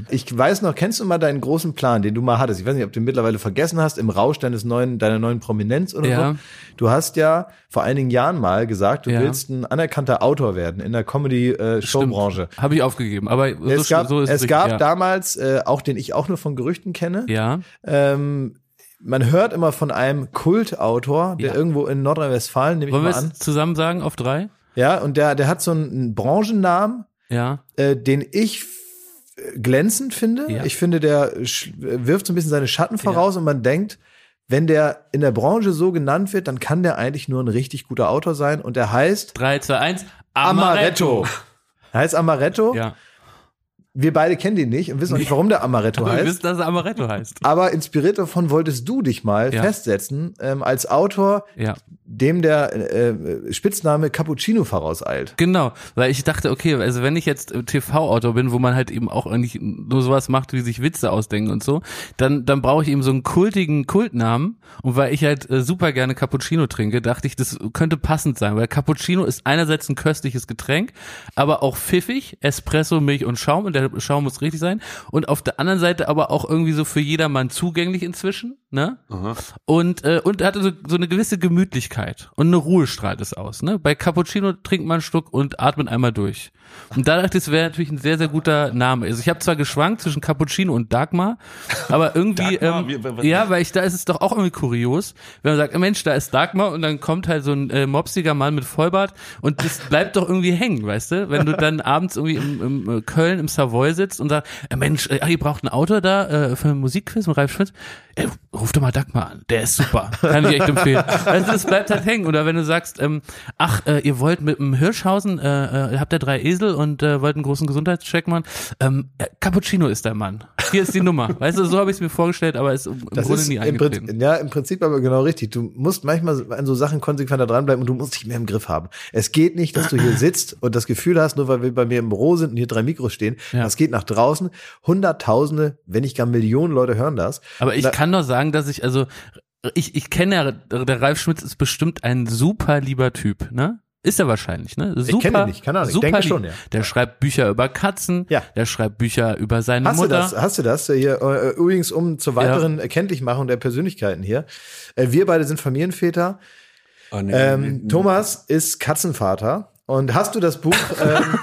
Ich weiß noch, kennst du mal deinen großen Plan, den du mal hattest? Ich weiß nicht, ob du ihn mittlerweile vergessen hast, im Rausch deines neuen, deiner neuen Prominenz oder Ja. so. Du hast ja vor einigen Jahren mal gesagt, du Ja. willst ein anerkannter Autor werden in der Comedy-Showbranche. Habe ich aufgegeben. Aber so, es gab, so ist es richtig, gab ja. damals, äh, auch den ich auch nur von Gerüchten kenne, Ja. ähm, man hört immer von einem Kultautor, der Ja. irgendwo in Nordrhein-Westfalen, nehme ich Wollen mal an. zusammen sagen auf drei? Ja, und der, der hat so einen Branchennamen, Ja. äh, den ich glänzend finde. Ja. Ich finde, der wirft so ein bisschen seine Schatten voraus und man denkt, wenn der in der Branche so genannt wird, dann kann der eigentlich nur ein richtig guter Autor sein und der heißt Drei, zwei, eins. Amaretto. Er heißt Amaretto. Ja. Wir beide kennen den nicht und wissen auch nicht, warum der Amaretto Aber *laughs* wir heißt. wissen, dass er Amaretto heißt. Aber inspiriert davon wolltest du dich mal Ja. festsetzen ähm, als Autor, Ja. dem der äh, Spitzname Cappuccino vorauseilt. Genau, weil ich dachte, okay, also wenn ich jetzt TV-Autor bin, wo man halt eben auch eigentlich nur sowas macht, wie sich Witze ausdenken und so, dann, dann brauche ich eben so einen kultigen Kultnamen. Und weil ich halt äh, super gerne Cappuccino trinke, dachte ich, das könnte passend sein, weil Cappuccino ist einerseits ein köstliches Getränk, aber auch pfiffig, Espresso, Milch und Schaum und der Schaum muss richtig sein. Und auf der anderen Seite aber auch irgendwie so für jedermann zugänglich inzwischen, ne? Und, äh, und hatte so, so eine gewisse Gemütlichkeit und eine Ruhe strahlt es aus. Ne? Bei Cappuccino trinkt man einen Schluck und atmet einmal durch. Und da dachte ich, es wäre natürlich ein sehr, sehr guter Name. Also ich habe zwar geschwankt zwischen Cappuccino und Dagmar, aber irgendwie, Dagmar? ähm, was- ja, weil ich da ist es doch auch irgendwie kurios, wenn man sagt, Mensch, da ist Dagmar und dann kommt halt so ein äh, mopsiger Mann mit Vollbart und das *laughs* bleibt doch irgendwie hängen, weißt du? Wenn du dann abends irgendwie im, im äh, Köln im Savoy sitzt und sagt, äh, Mensch, äh, ihr braucht ein Auto da äh, für ein Musikquiz mit Ralf Schmitz. Ey, ruf doch mal Dagmar an, der ist super. Kann ich echt empfehlen. *laughs* Also das bleibt halt hängen. Oder wenn du sagst, ähm, ach, äh, ihr wollt mit dem Hirschhausen, äh, äh, habt ihr drei Esel und äh, wollt einen großen Gesundheitscheck machen, ähm, äh, Cappuccino ist der Mann. Hier ist die Nummer. *laughs* Weißt du, so habe ich es mir vorgestellt, aber ist im Das Grunde ist nie eingetreten. Prinzip, ja, im Prinzip aber genau richtig. Du musst manchmal an so Sachen konsequenter dranbleiben und du musst dich mehr im Griff haben. Es geht nicht, dass du hier *clears throat* sitzt und das Gefühl hast, nur weil wir bei mir im Büro sind und hier drei Mikros stehen, Ja. das geht nach draußen. Hunderttausende, wenn nicht gar Millionen Leute hören das. Aber ich Da- kann doch sagen, dass ich, also, ich, ich kenne ja, der Ralf Schmitz ist bestimmt ein super lieber Typ, ne? Ist er wahrscheinlich, ne? Super, kenn ihn nicht, keine Ahnung, ich super denke lieb. schon, ja. Der schreibt Bücher über Katzen, Ja. der schreibt Bücher über seine Hast du Mutter. das? Hast du das? Hier, äh, übrigens, um zur weiteren Erkenntlichmachung der Persönlichkeiten hier. Äh, wir beide sind Familienväter. Ah, nee, Ähm, nee, nee. Thomas ist Katzenvater. Und hast du das Buch, *laughs* ähm,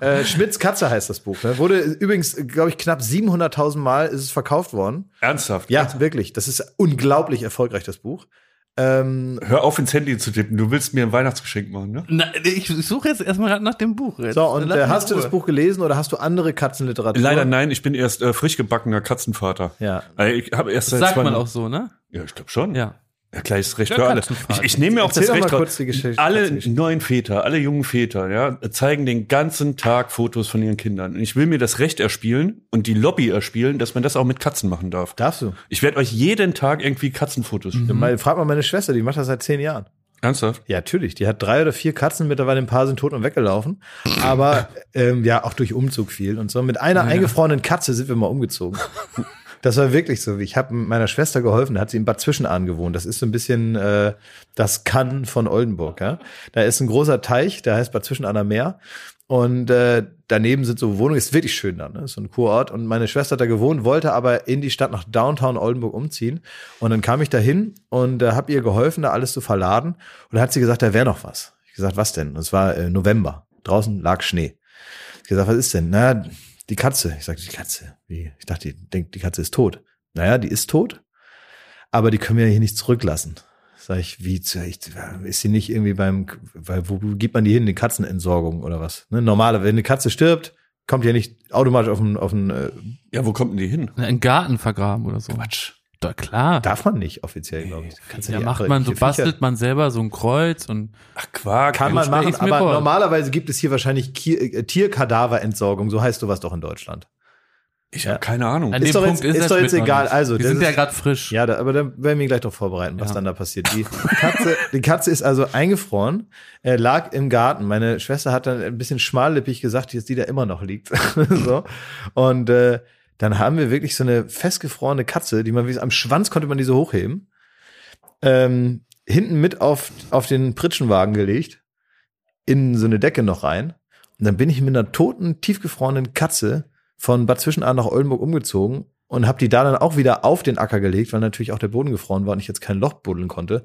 äh, Schmitz Katze heißt das Buch, ne? Wurde übrigens, glaube ich, knapp 700.000 Mal ist es verkauft worden. Ernsthaft? Ja, wirklich. Das ist unglaublich erfolgreich, das Buch. Ähm, Hör auf, ins Handy zu tippen. Du willst mir ein Weihnachtsgeschenk machen, ne? Na, ich suche jetzt erstmal nach dem Buch. Jetzt. so, und äh, hast du das. Buch gelesen oder hast du andere Katzenliteratur? Leider nein, ich bin erst äh, frisch gebackener Katzenvater. Ja. Äh, Ich habe erst seit Sagt zwei man auch so, ne? Ja, ich glaube schon. Ja. Ja, klar, ist Recht Der für alle. Ich, ich nehme mir auch Erzähl das doch mal Recht kurz die Geschichte- Alle neuen Väter, alle jungen Väter, ja, zeigen den ganzen Tag Fotos von ihren Kindern. Und ich will mir das Recht erspielen und die Lobby erspielen, dass man das auch mit Katzen machen darf. Darfst du? Ich werde euch jeden Tag irgendwie Katzenfotos Mhm. schicken. Mal, frag mal meine Schwester, die macht das seit zehn Jahren. Ernsthaft? Ja, natürlich. Die hat drei oder vier Katzen, mittlerweile ein paar sind tot und weggelaufen. Aber ähm, ja, auch durch Umzug viel und so. Mit einer eingefrorenen Katze sind wir mal umgezogen. *laughs* Das war wirklich so. Ich habe meiner Schwester geholfen, da hat sie in Bad Zwischenahn gewohnt. Das ist so ein bisschen äh, das Kann von Oldenburg. Ja? Da ist ein großer Teich, der heißt Bad Zwischenahner Meer. Und äh, daneben sind so Wohnungen, ist wirklich schön da, ne? Ist so ein Kurort. Und meine Schwester hat da gewohnt, wollte aber in die Stadt nach Downtown Oldenburg umziehen. Und dann kam ich da hin und äh, habe ihr geholfen, da alles zu verladen. Und dann hat sie gesagt, da wäre noch was. Ich gesagt, was denn? Und es war äh, November. Draußen lag Schnee. Ich gesagt, was ist denn? Na, die Katze. Ich sagte, die Katze. Wie? Ich dachte, die denkt, die Katze ist tot. Naja, die ist tot, aber die können wir ja hier nicht zurücklassen. Sag ich, wie, ist sie nicht irgendwie beim, weil, wo gibt man die hin? Die Katzenentsorgung oder was? Ne? Normale, wenn eine Katze stirbt, kommt ja nicht automatisch auf den, auf den, äh, Ja, wo kommt denn die hin? In einen Garten vergraben oder so. Quatsch. Doch, klar. darf man nicht offiziell, glaube ich. Kannst ja, nicht macht man so, Viecher- bastelt man selber so ein Kreuz und Ach, Quark. Kann man machen, aber vor. normalerweise gibt es hier wahrscheinlich äh, Tierkadaverentsorgung, so heißt sowas doch in Deutschland. Ich Ja. habe keine Ahnung. an Ist dem doch Punkt jetzt- ist, doch jetzt egal. Also, wir sind ja ist- gerade frisch. Ja, da, aber da werden wir gleich doch vorbereiten, was Ja. dann da passiert. Die *laughs* Katze, die Katze ist also eingefroren, äh, lag im Garten. Meine Schwester hat dann ein bisschen schmallippig gesagt, dass die da immer noch liegt. *laughs* so. Und äh, dann haben wir wirklich so eine festgefrorene Katze, die man wie am Schwanz konnte man die so hochheben. Ähm, hinten mit auf, auf den Pritschenwagen gelegt, in so eine Decke noch rein. Und dann bin ich mit einer toten, tiefgefrorenen Katze von Bad Zwischenahn nach Oldenburg umgezogen und habe die da dann auch wieder auf den Acker gelegt, weil natürlich auch der Boden gefroren war und ich jetzt kein Loch buddeln konnte.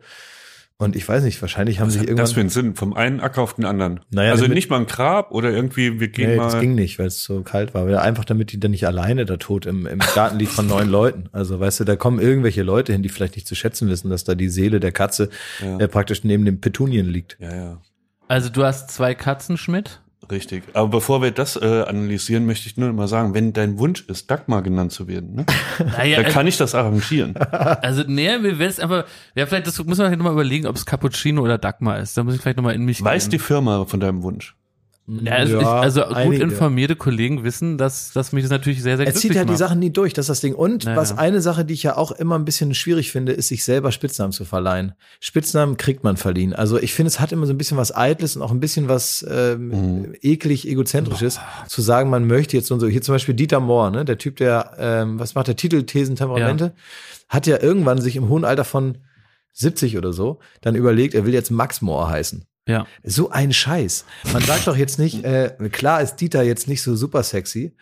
Und ich weiß nicht, wahrscheinlich haben Was sich irgendwann. das für einen Sinn? Vom einen Acker auf den anderen. Naja, also damit- nicht mal ein Grab oder irgendwie, wir gehen nee, mal. das ging nicht, weil es so kalt war. Weil einfach damit die dann nicht alleine da tot im, im Garten liegt von neun Leuten. Also weißt du, da kommen irgendwelche Leute hin, die vielleicht nicht zu schätzen wissen, dass da die Seele der Katze Ja. äh, praktisch neben dem Petunien liegt. ja, ja. Also du hast zwei Katzen, Schmidt. Richtig. Aber bevor wir das äh, analysieren, möchte ich nur mal sagen, wenn dein Wunsch ist, Dagmar genannt zu werden, ne, *laughs* Naja, dann kann ich das arrangieren. *laughs* also nee, wir werden es einfach, ja vielleicht, das muss man vielleicht nochmal überlegen, ob es Cappuccino oder Dagmar ist. Da muss ich vielleicht nochmal in mich Weiß gehen. die Firma von deinem Wunsch? Ja, also, ich, also gut einige. informierte Kollegen wissen, dass, dass mich das natürlich sehr, sehr Er glücklich zieht halt die macht. Sachen nie durch, das ist das Ding. Und Ja, was ja. eine Sache, die ich ja auch immer ein bisschen schwierig finde, ist, sich selber Spitznamen zu verleihen. Spitznamen kriegt man verliehen. Also ich finde, es hat immer so ein bisschen was Eitles und auch ein bisschen was ähm, Mhm. eklig egozentrisches, zu sagen, man möchte jetzt so und so. Hier zum Beispiel Dieter Mohr, ne, der Typ, der, ähm, was macht der Titel, Thesen, Temperamente, hat ja irgendwann sich im hohen Alter von 70 oder so dann überlegt, er will jetzt Max Mohr heißen. Ja. So ein Scheiß. Man sagt doch jetzt nicht, äh, klar ist Dieter jetzt nicht so super sexy,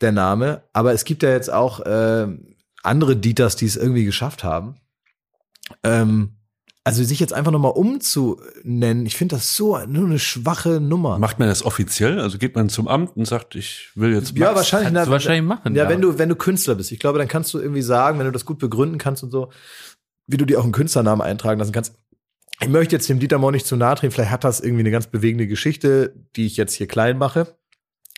der Name, aber es gibt ja jetzt auch äh, andere Dieters, die es irgendwie geschafft haben. Ähm, also sich jetzt einfach nochmal umzunennen, ich finde das so nur eine schwache Nummer. Macht man das offiziell? Also geht man zum Amt und sagt, ich will jetzt ja, Max? wahrscheinlich. Kannst du wahrscheinlich machen, Ja, ja. wenn du, wenn du Künstler bist. Ich glaube, dann kannst du irgendwie sagen, wenn du das gut begründen kannst und so, wie du dir auch einen Künstlernamen eintragen lassen kannst. Ich möchte jetzt dem Dieter Mohr nicht zu nahe treten. Vielleicht hat das irgendwie eine ganz bewegende Geschichte, die ich jetzt hier klein mache.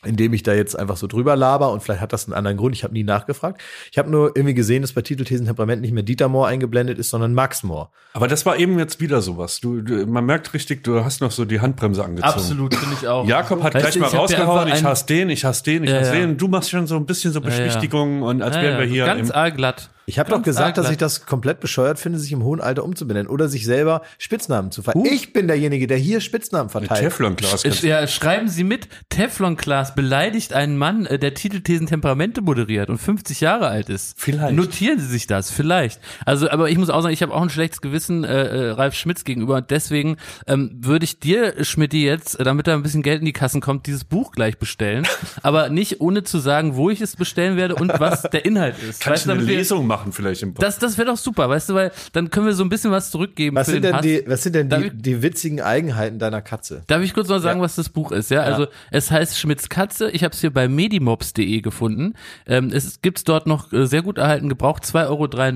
indem ich da jetzt einfach so drüber laber und vielleicht hat das einen anderen Grund. Ich habe nie nachgefragt. Ich habe nur irgendwie gesehen, dass bei Titelthesen Temperament nicht mehr Dieter Mohr eingeblendet ist, sondern Max Mohr. Aber das war eben jetzt wieder sowas. Du, du man merkt richtig, du hast noch so die Handbremse angezogen. Absolut, finde ich auch. Jakob hat Weißt gleich du, mal rausgehauen, ich hasse den, ich hasse den, ich Ja, hasse ja. den. Du machst schon so ein bisschen so Ja, ja. Beschwichtigungen und als Ja, wären wir hier ganz allglatt. Ich habe doch gesagt, dass ich das komplett bescheuert finde, sich im hohen Alter umzubenennen oder sich selber Spitznamen zu verteilen. Ich bin derjenige, der hier Spitznamen verteilt. Teflonglas. Ja, schreiben Sie mit, Teflon Klaas beleidigt einen Mann, äh, der Titelthesen Temperamente moderiert und 50 Jahre alt ist. Vielleicht. Notieren Sie sich das, vielleicht. Also, aber ich muss auch sagen, ich habe auch ein schlechtes Gewissen äh, äh, Ralf Schmitz gegenüber und deswegen ähm, würde ich dir, Schmidti, jetzt, äh, damit da ein bisschen Geld in die Kassen kommt, dieses Buch gleich bestellen, *laughs* aber nicht ohne zu sagen, wo ich es bestellen werde und was der Inhalt ist. Kannst du eine damit wir- Lesung machen vielleicht im Podcast? das, das wäre doch super, weißt du, weil dann können wir so ein bisschen was zurückgeben Was für sind den denn Hass. die, was sind denn die, ich- die witzigen Eigenheiten deiner Katze? Darf ich kurz noch sagen, Ja. was das Buch ist? Ja, also es heißt Schmitz Katze. Ich habe es hier bei medimobs.de gefunden. Ähm, es gibt's dort noch äh, sehr gut erhalten, gebraucht 2,93 Euro. Da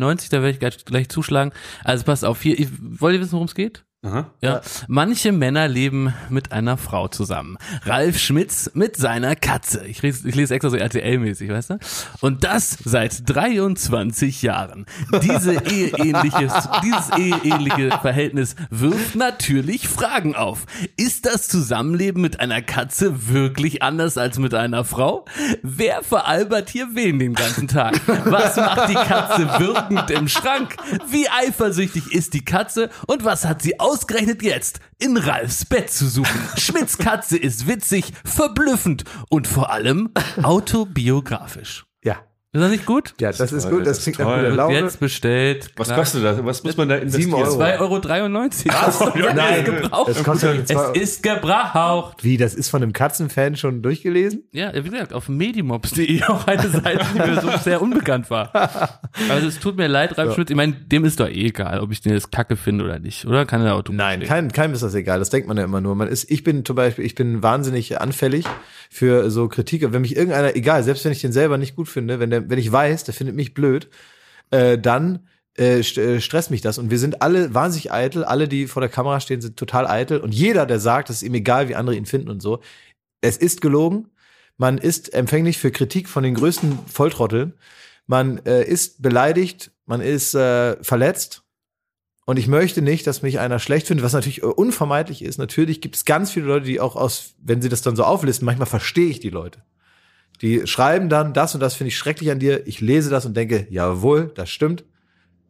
werde ich gleich, gleich zuschlagen. Also pass auf, hier, ich, wollt ihr wissen, worum es geht? Aha. Ja. Manche Männer leben mit einer Frau zusammen. Ralf Schmitz mit seiner Katze. Ich lese, ich lese extra so RTL-mäßig, weißt du? Und das seit 23 Jahren. Diese *laughs* eheähnliches, dieses eheähnliche Verhältnis wirft natürlich Fragen auf. Ist das Zusammenleben mit einer Katze wirklich anders als mit einer Frau? Wer veralbert hier wen den ganzen Tag? Was macht die Katze wirkend im Schrank? Wie eifersüchtig ist die Katze und was hat sie ausgerechnet jetzt in Ralfs Bett zu suchen? *laughs* Schmitz Katze ist witzig, verblüffend und vor allem autobiografisch. Ja. Ist das nicht gut? Ja, das ist toll, gut, das das klingt nach toll. guter Wird Laune. jetzt bestellt. Was Klar. kostet das? Was muss man da investieren? Euro. 2,93 Euro. ja, Nein, gebraucht. das kostet Es ist gebraucht. Wie, das ist von einem Katzenfan schon durchgelesen? Ja, wie gesagt, auf medimobs.de *laughs* auch eine Seite, die mir so sehr unbekannt war. Also es tut mir leid, Ralf Schmitz. Ich meine, dem ist doch eh egal, ob ich den jetzt kacke finde oder nicht, oder? Kann er Auto Nein, kein, keinem ist das egal. Das denkt man ja immer nur. Man ist, ich bin zum Beispiel, ich bin wahnsinnig anfällig für so Kritik. Wenn mich irgendeiner, egal, selbst wenn ich den selber nicht gut finde, wenn der, wenn ich weiß, der findet mich blöd, äh, dann äh, äh, stresst mich das. Und wir sind alle wahnsinnig eitel. Alle, die vor der Kamera stehen, sind total eitel. Und jeder, der sagt, es ist ihm egal, wie andere ihn finden und so, es ist gelogen. Man ist empfänglich für Kritik von den größten Volltrotteln. Man äh, ist beleidigt, man ist äh, verletzt. Und ich möchte nicht, dass mich einer schlecht findet, was natürlich äh, unvermeidlich ist. Natürlich gibt es ganz viele Leute, die auch aus, wenn sie das dann so auflisten, manchmal verstehe ich die Leute. Die schreiben dann, das und das finde ich schrecklich an dir. Ich lese das und denke, jawohl, das stimmt.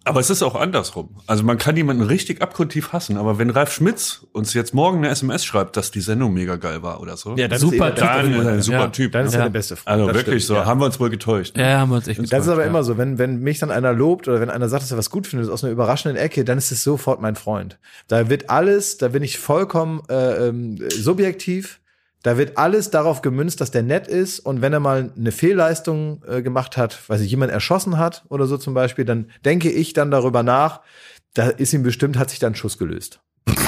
Aber es ist auch andersrum. Also man kann jemanden richtig abgrundtief hassen, aber wenn Ralf Schmitz uns jetzt morgen eine SMS schreibt, dass die Sendung mega geil war oder so, dann Super ist, eh- dann ist er ein super Ja, Typ. dann ist er ne? der beste Freund. Also Das wirklich stimmt, so, ja. haben wir uns wohl getäuscht. ne? Ja, haben wir uns echt Das ist aber getäuscht, immer so, wenn, wenn mich dann einer lobt oder wenn einer sagt, dass er was gut findet aus einer überraschenden Ecke, dann ist es sofort mein Freund. Da wird alles, da bin ich vollkommen äh, ähm, subjektiv. Da wird alles darauf gemünzt, dass der nett ist und wenn er mal eine Fehlleistung äh, gemacht hat, weil sich jemand erschossen hat oder so zum Beispiel, dann denke ich dann darüber nach, da ist ihm bestimmt, hat sich dann ein Schuss gelöst. *laughs*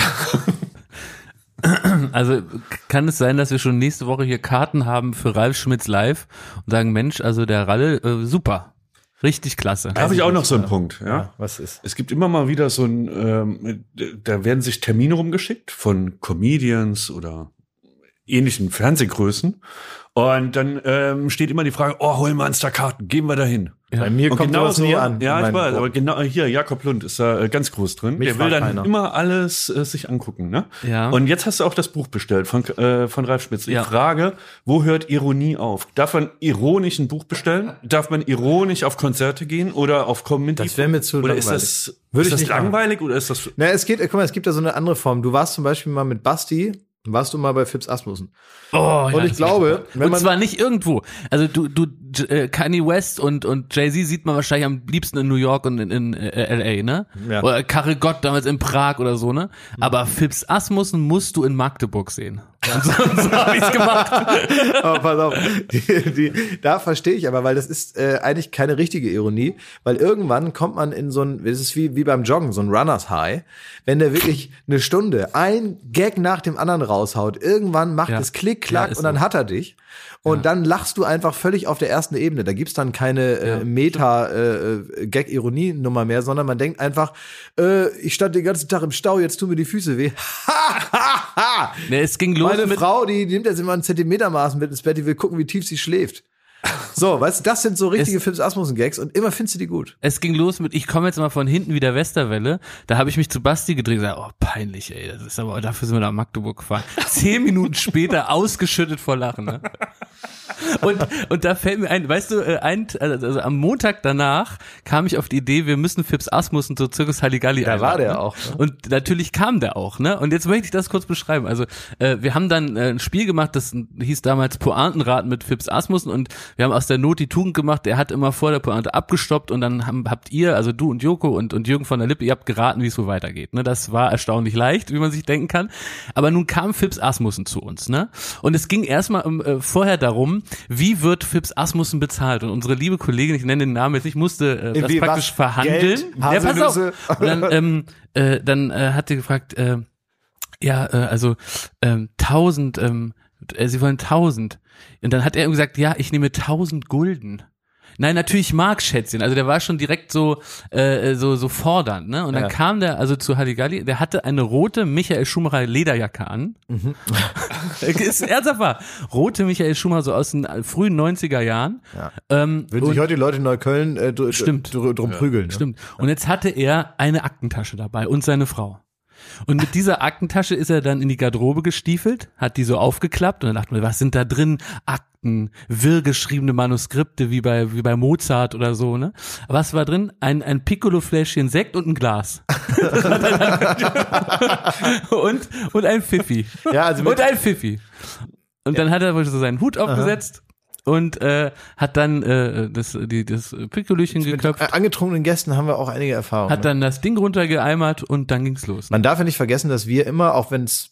Also kann es sein, dass wir schon nächste Woche hier Karten haben für Ralf Schmitz live und sagen, Mensch, also der Ralle, äh, super. Richtig klasse. Da habe ich auch noch so einen Punkt. Ja. was ist? Es gibt immer mal wieder so ein, ähm, da werden sich Termine rumgeschickt von Comedians oder ähnlichen Fernsehgrößen. Und dann ähm, steht immer die Frage, oh, holen wir uns da Karten, gehen wir dahin. Ja. Bei mir Und kommt genau sowas so, nie an. Ja, ich weiß, aber genau hier, Jakob Lund ist da äh, ganz groß drin. Mich Der will dann keiner. immer alles äh, sich angucken, ne? Ja. Und jetzt hast du auch das Buch bestellt von, äh, von Ralf Schmitz. Ich Ja. frage, wo hört Ironie auf? Darf man ironisch ein Buch bestellen? Darf man ironisch auf Konzerte gehen oder auf Comedy? Das wäre mir zu Oder ist langweilig. das, Würde ist ich das nicht machen. langweilig oder ist das Na, es geht, guck mal, es gibt da so eine andere Form. Du warst zum Beispiel mal mit Basti, warst du mal bei Fips Asmussen. Oh, ja, Und ich glaube, wenn und man zwar nicht irgendwo. Also du, du, äh, Kanye West und und Jay Z sieht man wahrscheinlich am liebsten in New York und in, in äh, L.A. ne? Ja. Oder Karel Gott damals in Prag oder so ne. Aber Fips Asmussen musst du in Magdeburg sehen. Und *laughs* so, so habe ich's gemacht. aber *laughs* pass auf, die, die, da verstehe ich aber, weil das ist äh, eigentlich keine richtige Ironie, weil irgendwann kommt man in so ein, es ist wie, wie beim Joggen, so ein Runners High, wenn der wirklich eine Stunde ein Gag nach dem anderen raushaut, irgendwann macht Ja. es Klick, Ja, Klack ist und dann so. hat er dich. Und dann lachst du einfach völlig auf der ersten Ebene. Da gibt's dann keine äh, Meta-Gag-Ironie-Nummer mehr, sondern man denkt einfach, äh, ich stand den ganzen Tag im Stau, jetzt tun mir die Füße weh. *laughs* Ne, es ging los meine Frau, die, die nimmt jetzt immer ein Zentimetermaß mit ins Bett, die will gucken, wie tief sie schläft. So, weißt du, das sind so richtige es, Philips Asmussen-Gags und immer findest du die gut. Es ging los mit, ich komme jetzt mal von hinten wie der Westerwelle. Da habe ich mich zu Basti gedreht und gesagt, oh, peinlich, ey, das ist aber, dafür sind wir nach Magdeburg gefahren. *laughs* Zehn Minuten später ausgeschüttet vor Lachen. Ne? Und, und da fällt mir ein, weißt du, äh, ein, also, also am Montag danach kam ich auf die Idee, wir müssen Fips Asmussen zu Zirkus Halligalli Da war der auch. Ne? Und natürlich kam der auch, ne? Und jetzt möchte ich das kurz beschreiben. Also, äh, wir haben dann äh, ein Spiel gemacht, das hieß damals Pointenrat mit Fips Asmussen und wir haben aus der Not die Tugend gemacht. Er hat immer vor der Pointe abgestoppt und dann haben, habt ihr, also du und Joko und, und Jürgen von der Lippe, ihr habt geraten, wie es so weitergeht. Ne? Das war erstaunlich leicht, wie man sich denken kann. Aber nun kam Fips Asmussen zu uns, ne? Und es ging erstmal um, äh, vorher darum, wie wird Fips Asmussen bezahlt? Und unsere liebe Kollegin, ich nenne den Namen jetzt nicht, musste äh, das praktisch was? verhandeln. Geld? Ja, pass auf. Und dann, ähm, äh, dann äh, hat sie gefragt, äh, ja, äh, also ähm, tausend, ähm, äh, sie wollen tausend. Und dann hat er gesagt, ja, ich nehme tausend Gulden. Nein, natürlich Mark Schätzchen. Also der war schon direkt so äh, so so fordernd, ne? Und dann ja. kam der also zu Halligalli, der hatte eine rote Michael Schumacher Lederjacke an. Mhm. *laughs* ist ernsthaft wahr. Rote Michael Schumacher so aus den frühen 90er Jahren. Ja. Ähm, Würden sich heute die Leute in Neukölln äh, stimmt. drum ja. prügeln. Ne? Stimmt. Und jetzt hatte er eine Aktentasche dabei und seine Frau. Und mit dieser Aktentasche ist er dann in die Garderobe gestiefelt, hat die so aufgeklappt und dann dachte man, was sind da drin? Akten, wirrgeschriebene Manuskripte wie bei, wie bei Mozart oder so, ne? Was war drin? Ein, ein Piccolo-Fläschchen Sekt und ein Glas. *laughs* und, und ein Pfiffi. Ja, also und ein Pfiffi. Und dann hat er wohl so seinen Hut aufgesetzt und äh, hat dann äh, das, die, das Piccolöchen geköpft. Mit angetrunkenen Gästen haben wir auch einige Erfahrungen. Hat ne? dann das Ding runtergeeimert und dann ging's los. Man darf ja nicht vergessen, dass wir immer, auch wenn es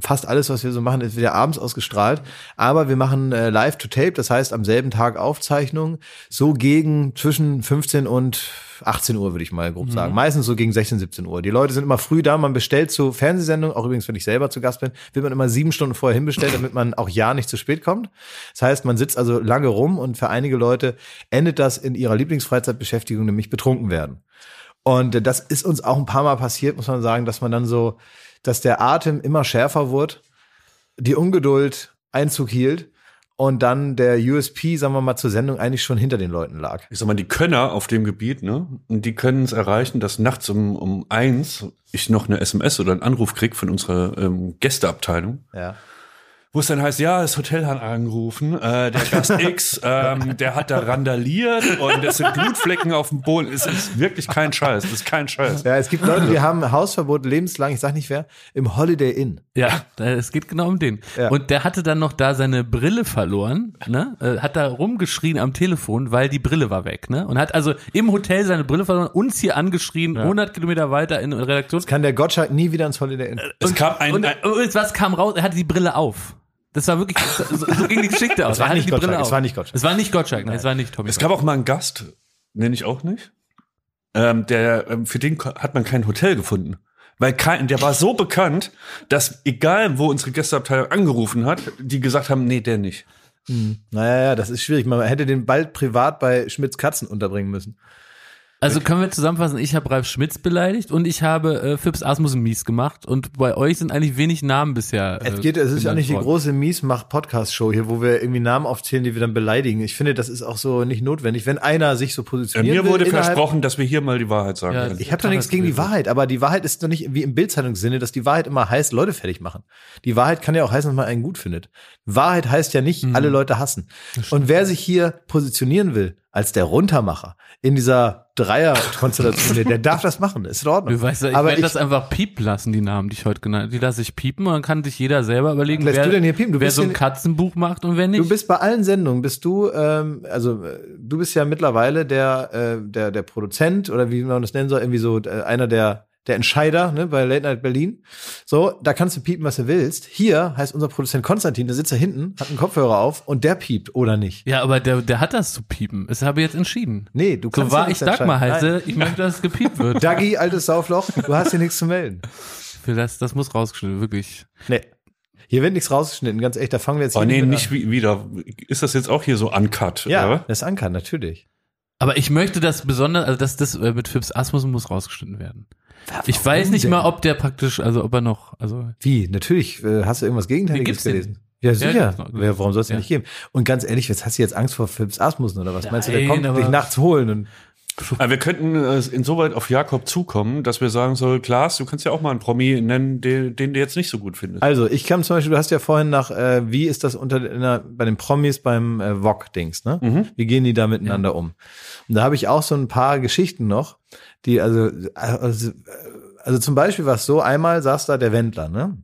fast alles, was wir so machen, ist wieder abends ausgestrahlt. Aber wir machen äh, live to tape, das heißt am selben Tag Aufzeichnung, so gegen zwischen 15 und 18 Uhr, würde ich mal grob mhm. sagen. Meistens so gegen 16, 17 Uhr. Die Leute sind immer früh da, man bestellt zu Fernsehsendungen, auch übrigens, wenn ich selber zu Gast bin, wird man immer sieben Stunden vorher hinbestellt, damit man auch ja nicht zu spät kommt. Das heißt, man sitzt also lange rum und für einige Leute endet das in ihrer Lieblingsfreizeitbeschäftigung, nämlich betrunken werden. Und das ist uns auch ein paar Mal passiert, muss man sagen, dass man dann so dass der Atem immer schärfer wurde, die Ungeduld Einzug hielt und dann der USP, sagen wir mal, zur Sendung eigentlich schon hinter den Leuten lag. Ich sag mal, die Könner auf dem Gebiet, ne, und die können es erreichen, dass nachts um, um eins ich noch eine SMS oder einen Anruf krieg von unserer ähm, Gästeabteilung. Ja wo es dann heißt, ja, das Hotel hat angerufen, äh, der Gast *laughs* X, ähm, der hat da randaliert und es sind Blutflecken auf dem Boden. Es ist wirklich kein Scheiß, das ist kein Scheiß. Ja, es gibt Leute, die haben Hausverbot lebenslang, ich sag nicht wer, im Holiday Inn. Ja, es geht genau um den. Ja. Und der hatte dann noch da seine Brille verloren, ne? Äh, hat da rumgeschrien am Telefon, weil die Brille war weg, ne? Und hat also im Hotel seine Brille verloren, uns hier angeschrien, ja. 100 Kilometer weiter in Redaktion. Das kann der Gottschalk nie wieder ins Holiday Inn. Es und, kam ein, und, und was kam raus? Er hatte die Brille auf. Das war wirklich, so, so ging die Geschichte *laughs* aus. Es war, nicht Gottschalk, es war nicht Gottschalk. Es war nicht Gottschalk, nein, es war nicht Tommy. Es gab auch mal einen Gast, nenne ich auch nicht. Ähm, der, ähm, für den hat man kein Hotel gefunden. Weil kein, der war so bekannt, dass egal, wo unsere Gästeabteilung angerufen hat, die gesagt haben, nee, der nicht. Hm. Naja, ja, das ist schwierig. Man hätte den bald privat bei Schmitz Katzen unterbringen müssen. Also können wir zusammenfassen, ich habe Ralf Schmitz beleidigt und ich habe äh, Phipps Asmussen mies gemacht und bei euch sind eigentlich wenig Namen bisher. Äh, es geht, es ist ja nicht die große Mies-Mach-Podcast-Show hier, wo wir irgendwie Namen aufzählen, die wir dann beleidigen. Ich finde, das ist auch so nicht notwendig. Wenn einer sich so positioniert. Ja, mir wurde versprochen, dass wir hier mal die Wahrheit sagen ja, können. Ich habe doch nichts gegen die Wahrheit, aber die Wahrheit ist doch nicht wie im Bildzeitungssinne, dass die Wahrheit immer heißt, Leute fertig machen. Die Wahrheit kann ja auch heißen, dass man einen gut findet. Wahrheit heißt ja nicht, mhm. alle Leute hassen. Und wer sich hier positionieren will, als der Runtermacher in dieser Dreier-Konstellation, der darf das machen, ist in Ordnung. Du weißt, ich Aber werde das einfach piepen lassen, die Namen, die ich heute genannt habe. Die lasse ich piepen und dann kann sich jeder selber überlegen, wer, du denn hier piepen? Du wer so ein Katzenbuch macht und wer nicht. Du bist bei allen Sendungen, bist du, ähm, also du bist ja mittlerweile der, äh, der, der Produzent oder wie man das nennen soll, irgendwie so äh, einer der der Entscheider ne, bei Late Night Berlin. So, da kannst du piepen, was du willst. Hier heißt unser Produzent Konstantin, der sitzt da hinten, hat einen Kopfhörer auf und der piept oder nicht. Ja, aber der, der hat das zu piepen. Das habe ich jetzt entschieden. Nee, du kannst So wahr ich Dagmar heiße, ich möchte, dass es gepiept wird. *laughs* Dagi, altes Saufloch, du hast hier nichts zu melden. Für das, das muss rausgeschnitten, wirklich. Nee. Hier wird nichts rausgeschnitten, ganz echt, da fangen wir jetzt Oh nee, nicht an. wieder. Ist das jetzt auch hier so uncut? Ja, oder? das ist uncut, natürlich. Aber ich möchte das besonders, also das, das äh, mit Phipps Asmus muss rausgeschnitten werden. Ich weiß nicht mal, ob der praktisch, also ob er noch, also. Wie? Natürlich, äh, hast du irgendwas Gegenteiliges gelesen? Ja, sicher. Ja, Wer, warum soll es ja. nicht geben? Und ganz ehrlich, jetzt hast du jetzt Angst vor Philips Asmussen oder was? Nein, Meinst du, der kommt dich nachts holen und aber wir könnten äh, insoweit auf Jakob zukommen, dass wir sagen soll, Klaas, du kannst ja auch mal einen Promi nennen, den, den du jetzt nicht so gut findest. Also ich kam zum Beispiel, du hast ja vorhin nach, äh, wie ist das unter der, bei den Promis beim äh, VOG-Dings, ne? Mhm. Wie gehen die da miteinander ja. um? Und da habe ich auch so ein paar Geschichten noch, die also, also, also zum Beispiel war es so, einmal saß da der Wendler, ne?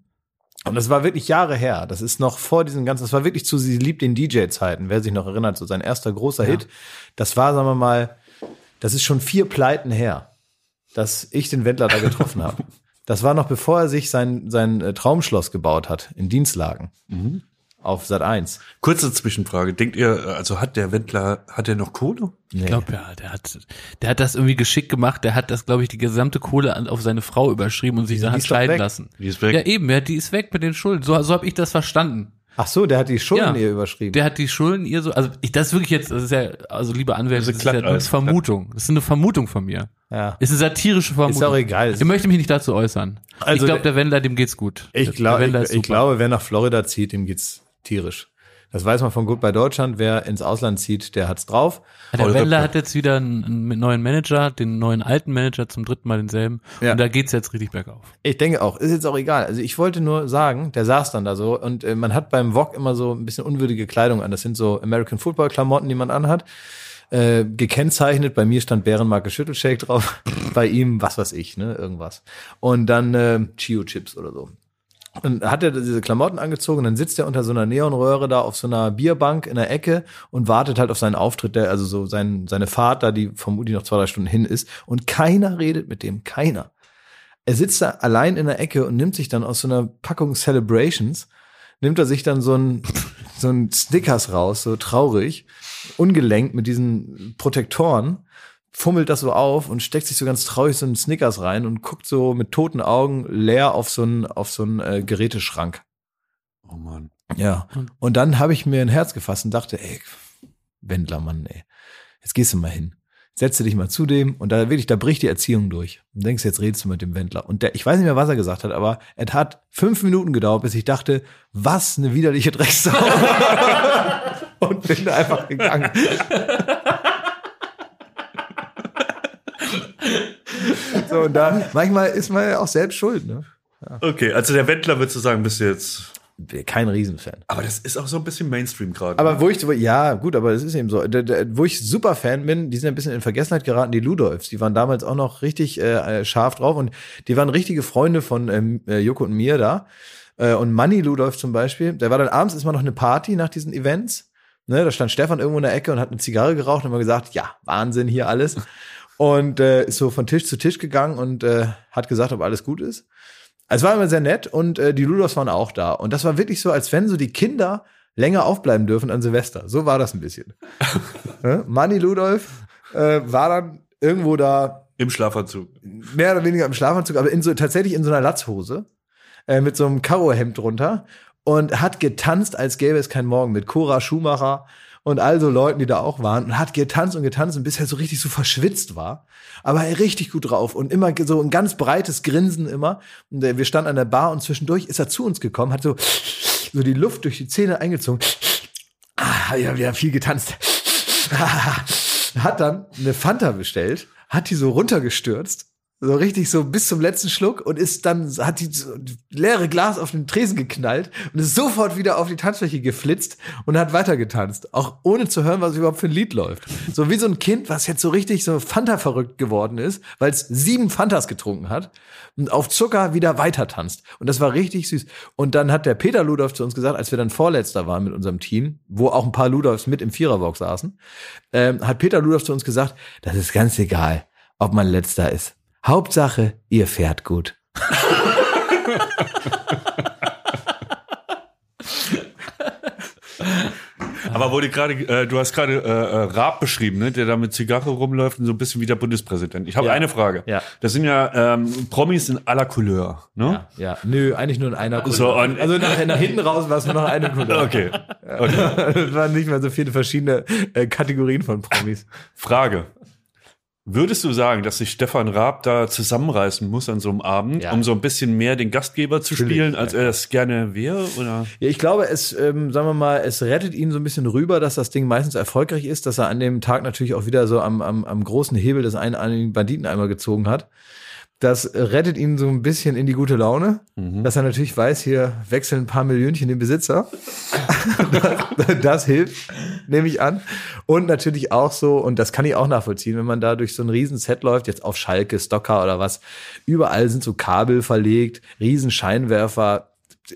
Und das war wirklich Jahre her. Das ist noch vor diesen ganzen, das war wirklich zu Sie liebt den DJ-Zeiten, wer sich noch erinnert, so sein erster großer ja. Hit. Das war, sagen wir mal, das ist schon vier Pleiten her, dass ich den Wendler da getroffen *laughs* habe. Das war noch bevor er sich sein, sein äh, Traumschloss gebaut hat in Dienstlagen. Mhm. Auf Sat 1. Kurze Zwischenfrage. Denkt ihr, also hat der Wendler, hat er noch Kohle? Nee. Ich glaube ja, der hat, der hat das irgendwie geschickt gemacht. Der hat das, glaube ich, die gesamte Kohle auf seine Frau überschrieben und sich da hat scheiden lassen. Die ist weg. Ja, eben, ja, die ist weg mit den Schulden. So, so habe ich das verstanden. Ach so, der hat die Schulden ja, ihr überschrieben. Der hat die Schulden ihr so, also ich, das ist wirklich jetzt, das ist ja, also liebe Anwälte, das ist, das ist ja eine Vermutung. Das ist eine Vermutung von mir. Ja. Ist eine satirische Vermutung. Ist auch egal. Ich möchte mich nicht dazu äußern. Also ich glaube, der Wendler, dem geht's gut. Ich, glaub, ich, ich glaube, wer nach Florida zieht, dem geht's tierisch. Das weiß man von gut bei Deutschland. Wer ins Ausland zieht, der hat's drauf. Ja, der Wendler hat jetzt wieder einen, neuen Manager, den neuen alten Manager zum dritten Mal denselben. Ja. Und da geht's jetzt richtig bergauf. Ich denke auch. Ist jetzt auch egal. Also ich wollte nur sagen, der saß dann da so und äh, man hat beim Wok immer so ein bisschen unwürdige Kleidung an. Das sind so American Football Klamotten, die man anhat. Äh, gekennzeichnet. Bei mir stand Bärenmarke Schüttelshake drauf. *laughs* bei ihm, was weiß ich, ne, irgendwas. Und dann äh, Chio Chips oder so. Und hat er diese Klamotten angezogen und dann sitzt er unter so einer Neonröhre da auf so einer Bierbank in der Ecke und wartet halt auf seinen Auftritt, der, also so sein, seine Fahrt da, die vermutlich noch zwei, drei Stunden hin ist. Und keiner redet mit dem, keiner. Er sitzt da allein in der Ecke und nimmt sich dann aus so einer Packung Celebrations, nimmt er sich dann so ein, so ein Snickers raus, so traurig, ungelenkt mit diesen Protektoren fummelt das so auf und steckt sich so ganz traurig so einen Snickers rein und guckt so mit toten Augen leer auf so einen auf so einen äh, Geräteschrank. Oh Mann. Ja. Und dann habe ich mir ein Herz gefasst und dachte, ey, Wendler, Mann, ey, jetzt gehst du mal hin. Setze dich mal zu dem und da wirklich, da bricht die Erziehung durch. Und denkst, jetzt redest du mit dem Wendler. Und der, ich weiß nicht mehr, was er gesagt hat, aber es hat fünf Minuten gedauert, bis ich dachte, was eine widerliche Drecksau. *laughs* und bin einfach gegangen. So, und da, *laughs* manchmal ist man ja auch selbst schuld, ne? Ja. Okay, also der Wendler würdest du sagen, bist du jetzt kein Riesenfan. Aber das ist auch so ein bisschen Mainstream gerade. Aber ne? wo ich, ja, gut, aber das ist eben so. wo ich super Fan bin, die sind ein bisschen in Vergessenheit geraten, die Ludolfs. Die waren damals auch noch richtig äh, scharf drauf und die waren richtige Freunde von ähm, äh, Joko und mir da. Äh, und Manny Ludolf zum Beispiel, der war dann abends ist mal noch eine Party nach diesen Events. Ne, da stand Stefan irgendwo in der Ecke und hat eine Zigarre geraucht und immer gesagt, ja, Wahnsinn hier alles und äh, ist so von Tisch zu Tisch gegangen und äh, hat gesagt, ob alles gut ist. Es war immer sehr nett und äh, die Ludolfs waren auch da. Und das war wirklich so, als wenn so die Kinder länger aufbleiben dürfen an Silvester. So war das ein bisschen. ja? *laughs* Manni Ludolf äh, war dann irgendwo da. Im Schlafanzug. Mehr oder weniger im Schlafanzug, aber in so, tatsächlich in so einer Latzhose. Äh, mit so einem Karohemd drunter. Und hat getanzt, als gäbe es keinen Morgen mit Cora Schumacher und all so Leuten, die da auch waren und hat getanzt und getanzt und bisher so richtig so verschwitzt war. Aber er richtig gut drauf und immer so ein ganz breites Grinsen immer. Und wir standen an der Bar und zwischendurch ist er zu uns gekommen, hat so, so die Luft durch die Zähne eingezogen. Ah, ja, wir haben viel getanzt. *laughs* hat dann eine Fanta bestellt, hat die so runtergestürzt so richtig so bis zum letzten Schluck und ist dann, hat die leere Glas auf den Tresen geknallt und ist sofort wieder auf die Tanzfläche geflitzt und hat weiter getanzt. Auch ohne zu hören, was überhaupt für ein Lied läuft. So wie so ein Kind, was jetzt so richtig so Fanta verrückt geworden ist, weil es sieben Fantas getrunken hat und auf Zucker wieder weiter tanzt. Und das war richtig süß. Und dann hat der Peter Ludolf zu uns gesagt, als wir dann Vorletzter waren mit unserem Team, wo auch ein paar Ludolfs mit im Viererbox saßen, ähm, hat Peter Ludolf zu uns gesagt, das ist ganz egal, ob man Letzter ist Hauptsache, ihr fährt gut. *laughs* Aber wo die gerade, äh, du hast gerade äh, äh, Raab beschrieben, ne, der da mit Zigarre rumläuft und so ein bisschen wie der Bundespräsident. Ich habe ja. eine Frage. Ja. Das sind ja ähm, Promis in aller Couleur, ne? Ja, ja. Nö, eigentlich nur in einer Couleur. So, also nach, nach hinten raus war es nur noch eine *laughs* Couleur. Okay. okay. *laughs* Es waren nicht mehr so viele verschiedene äh, Kategorien von Promis. Frage. Würdest du sagen, dass sich Stefan Raab da zusammenreißen muss an so einem Abend, ja. um so ein bisschen mehr den Gastgeber zu Natürlich, spielen, als ja. er es gerne wäre? Oder? Ja, ich glaube, es, ähm, sagen wir mal, es rettet ihn so ein bisschen rüber, dass das Ding meistens erfolgreich ist, dass er an dem Tag natürlich auch wieder so am, am, am großen Hebel des einen, einen Banditen einmal gezogen hat. Das rettet ihn so ein bisschen in die gute Laune, mhm. dass er natürlich weiß, hier wechseln ein paar Millionchen den Besitzer. das, *laughs* das, hilft, nehme ich an. Und natürlich auch so, und das kann ich auch nachvollziehen, wenn man da durch so ein Riesenset läuft, jetzt auf Schalke, Stocker oder was, überall sind so Kabel verlegt, Riesenscheinwerfer.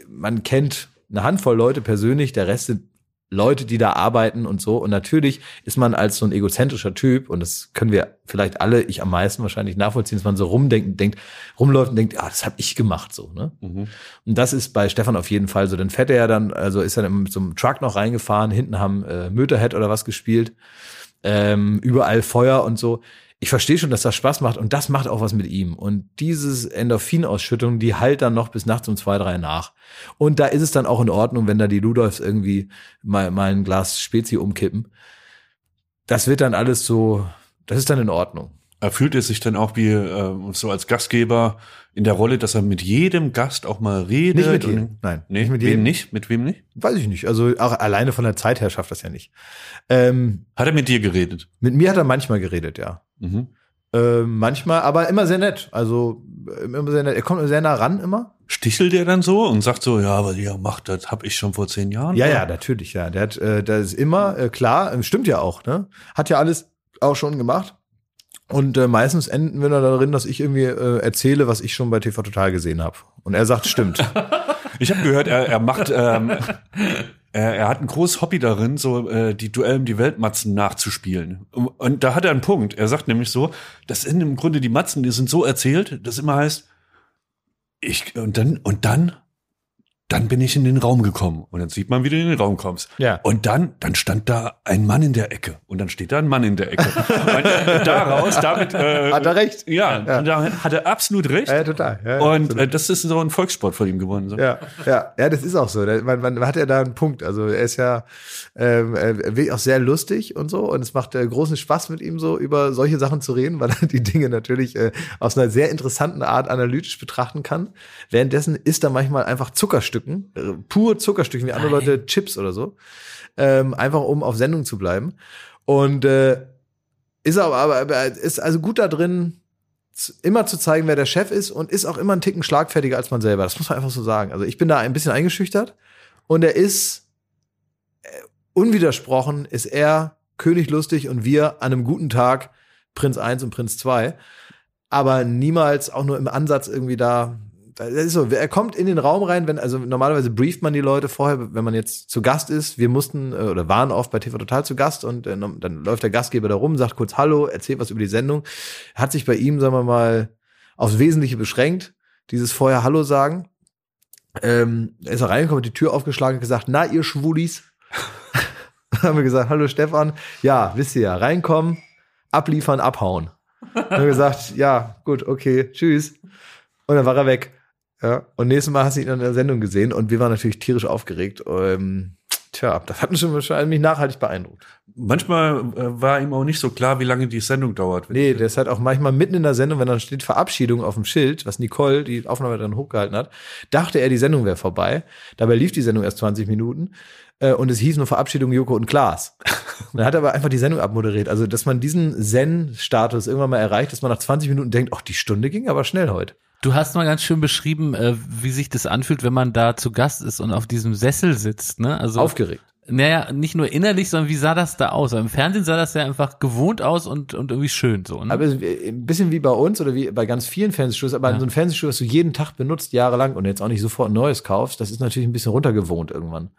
Man kennt eine Handvoll Leute persönlich, der Rest sind Leute, die da arbeiten und so. Und natürlich ist man als so ein egozentrischer Typ, und das können wir vielleicht alle, ich am meisten wahrscheinlich nachvollziehen, dass man so rumdenkt, denkt, rumläuft und denkt, ah, das habe ich gemacht so. Ne? Mhm. Und das ist bei Stefan auf jeden Fall so. Dann fährt er ja dann, also ist er dann mit so einem Truck noch reingefahren, hinten haben äh, Möterhead oder was gespielt, ähm, überall Feuer und so ich verstehe schon, dass das Spaß macht und das macht auch was mit ihm. Und dieses Endorphinausschüttung, die halt dann noch bis nachts um zwei, drei nach. Und da ist es dann auch in Ordnung, wenn da die Ludolfs irgendwie mal, mal ein Glas Spezi umkippen. Das wird dann alles so, das ist dann in Ordnung. Er fühlt er sich dann auch wie äh, so als Gastgeber in der Rolle, dass er mit jedem Gast auch mal redet? Nicht mit jedem. Nein, nee, nicht mit jedem. Wem nicht? Mit wem nicht? Weiß ich nicht. Also auch alleine von der Zeit her schafft das ja nicht. Ähm, hat er mit dir geredet? Mit mir hat er manchmal geredet, ja. Mhm. Äh, manchmal, aber immer sehr nett. Also immer sehr nett. Er kommt sehr nah ran immer. Stichelt er dann so und sagt so, ja, was ihr macht, das habe ich schon vor zehn Jahren. Ja, oder? ja, natürlich, ja. Der hat, äh, das ist immer äh, klar, äh, stimmt ja auch, ne? Hat ja alles auch schon gemacht. Und äh, meistens enden wir dann darin, dass ich irgendwie äh, erzähle, was ich schon bei TV Total gesehen habe. Und er sagt, stimmt. *laughs* ich habe gehört, er, er macht, ähm, er, er hat ein großes Hobby darin, so äh, die Duell um die Weltmatzen nachzuspielen. Und da hat er einen Punkt. Er sagt nämlich so, das sind im Grunde die Matzen, die sind so erzählt, dass immer heißt, ich und dann und dann dann bin ich in den Raum gekommen und dann sieht man, wie du in den Raum kommst. Ja. Und dann, dann stand da ein Mann in der Ecke und dann steht da ein Mann in der Ecke. *laughs* und äh, daraus, damit äh, hat er recht. Ja, ja. da hat er absolut recht. Ja, total. Ja, und äh, das ist so ein Volkssport von ihm geworden. So. Ja, ja, ja, das ist auch so. Man, man hat ja da einen Punkt. Also er ist ja ähm, wirklich auch sehr lustig und so und es macht äh, großen Spaß mit ihm so über solche Sachen zu reden, weil er *laughs* die Dinge natürlich äh, aus einer sehr interessanten Art analytisch betrachten kann. Währenddessen ist er manchmal einfach Zuckerstück Zuckerstücken, äh, pur Zuckerstücken, wie andere Nein. Leute Chips oder so, ähm, einfach um auf Sendung zu bleiben. Und äh, ist aber, aber ist also gut da drin, immer zu zeigen, wer der Chef ist und ist auch immer ein Ticken schlagfertiger als man selber. Das muss man einfach so sagen. Also ich bin da ein bisschen eingeschüchtert und er ist äh, unwidersprochen, ist er König lustig und wir an einem guten Tag Prinz 1 und Prinz 2. Aber niemals auch nur im Ansatz irgendwie da das ist so, er kommt in den Raum rein, wenn, also normalerweise brieft man die Leute vorher, wenn man jetzt zu Gast ist. Wir mussten äh, oder waren oft bei TV Total zu Gast und äh, dann läuft der Gastgeber da rum, sagt kurz Hallo, erzählt was über die Sendung. Hat sich bei ihm, sagen wir mal, aufs Wesentliche beschränkt. Dieses vorher Hallo sagen. Ähm, er ist reingekommen, die Tür aufgeschlagen und gesagt, na, ihr Schwulis. *laughs* haben wir gesagt, hallo Stefan. Ja, wisst ihr ja, reinkommen, abliefern, abhauen. Dann haben wir gesagt, ja, gut, okay, tschüss. Und dann war er weg. Ja, und nächstes Mal hast du ihn in der Sendung gesehen und wir waren natürlich tierisch aufgeregt. Ähm, tja, das hat mich schon, schon mich nachhaltig beeindruckt. Manchmal äh, war ihm auch nicht so klar, wie lange die Sendung dauert. Nee, der ist halt auch manchmal mitten in der Sendung, wenn dann steht Verabschiedung auf dem Schild, was Nicole, die Aufnahme dann hochgehalten hat, dachte er, die Sendung wäre vorbei. Dabei lief die Sendung erst 20 Minuten äh, und es hieß nur Verabschiedung Joko und Klaas. *laughs* dann hat er aber einfach die Sendung abmoderiert. Also, dass man diesen Zen-Status irgendwann mal erreicht, dass man nach 20 Minuten denkt, ach, die Stunde ging aber schnell heute. Du hast mal ganz schön beschrieben, äh, wie sich das anfühlt, wenn man da zu Gast ist und auf diesem Sessel sitzt. Ne? Also aufgeregt. Naja, nicht nur innerlich, sondern wie sah das da aus? Im Fernsehen sah das ja einfach gewohnt aus und, und irgendwie schön so. Ne? Aber ein bisschen wie bei uns oder wie bei ganz vielen Fernsehstudios, aber ja. so ein Fernsehstudio, was du jeden Tag benutzt, jahrelang und jetzt auch nicht sofort ein neues kaufst, das ist natürlich ein bisschen runtergewohnt irgendwann.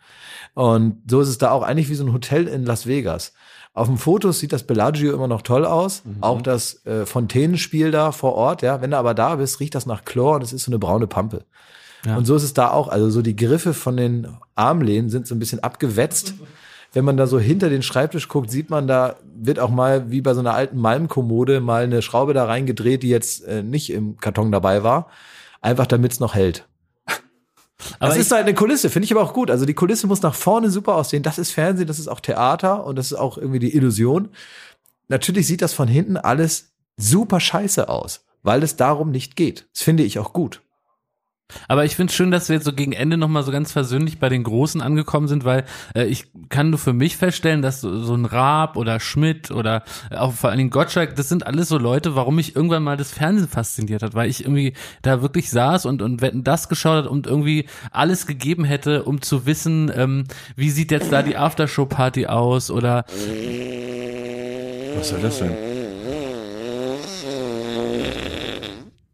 Und so ist es da auch eigentlich wie so ein Hotel in Las Vegas. Auf dem Fotos sieht das Bellagio immer noch toll aus. Mhm. Auch das äh, Fontänenspiel da vor Ort, ja. Wenn du aber da bist, riecht das nach Chlor und es ist so eine braune Pampe. Ja. Und so ist es da auch. Also so die Griffe von den Armlehnen sind so ein bisschen abgewetzt. Wenn man da so hinter den Schreibtisch guckt, sieht man, da wird auch mal wie bei so einer alten Malmkommode mal eine Schraube da reingedreht, die jetzt äh, nicht im Karton dabei war. Einfach damit es noch hält. Aber das ist halt eine Kulisse, finde ich aber auch gut. Also die Kulisse muss nach vorne super aussehen. Das ist Fernsehen, das ist auch Theater und das ist auch irgendwie die Illusion. Natürlich sieht das von hinten alles super scheiße aus, weil es darum nicht geht. Das finde ich auch gut. Aber ich finde schön, dass wir jetzt so gegen Ende nochmal so ganz versöhnlich bei den Großen angekommen sind, weil äh, ich kann nur für mich feststellen, dass so, so ein Raab oder Schmidt oder äh, auch vor allen Dingen Gottschalk, das sind alles so Leute, warum mich irgendwann mal das Fernsehen fasziniert hat, weil ich irgendwie da wirklich saß und, und wetten das geschaut hat und irgendwie alles gegeben hätte, um zu wissen, ähm, wie sieht jetzt da die Aftershow-Party aus oder Was soll das denn?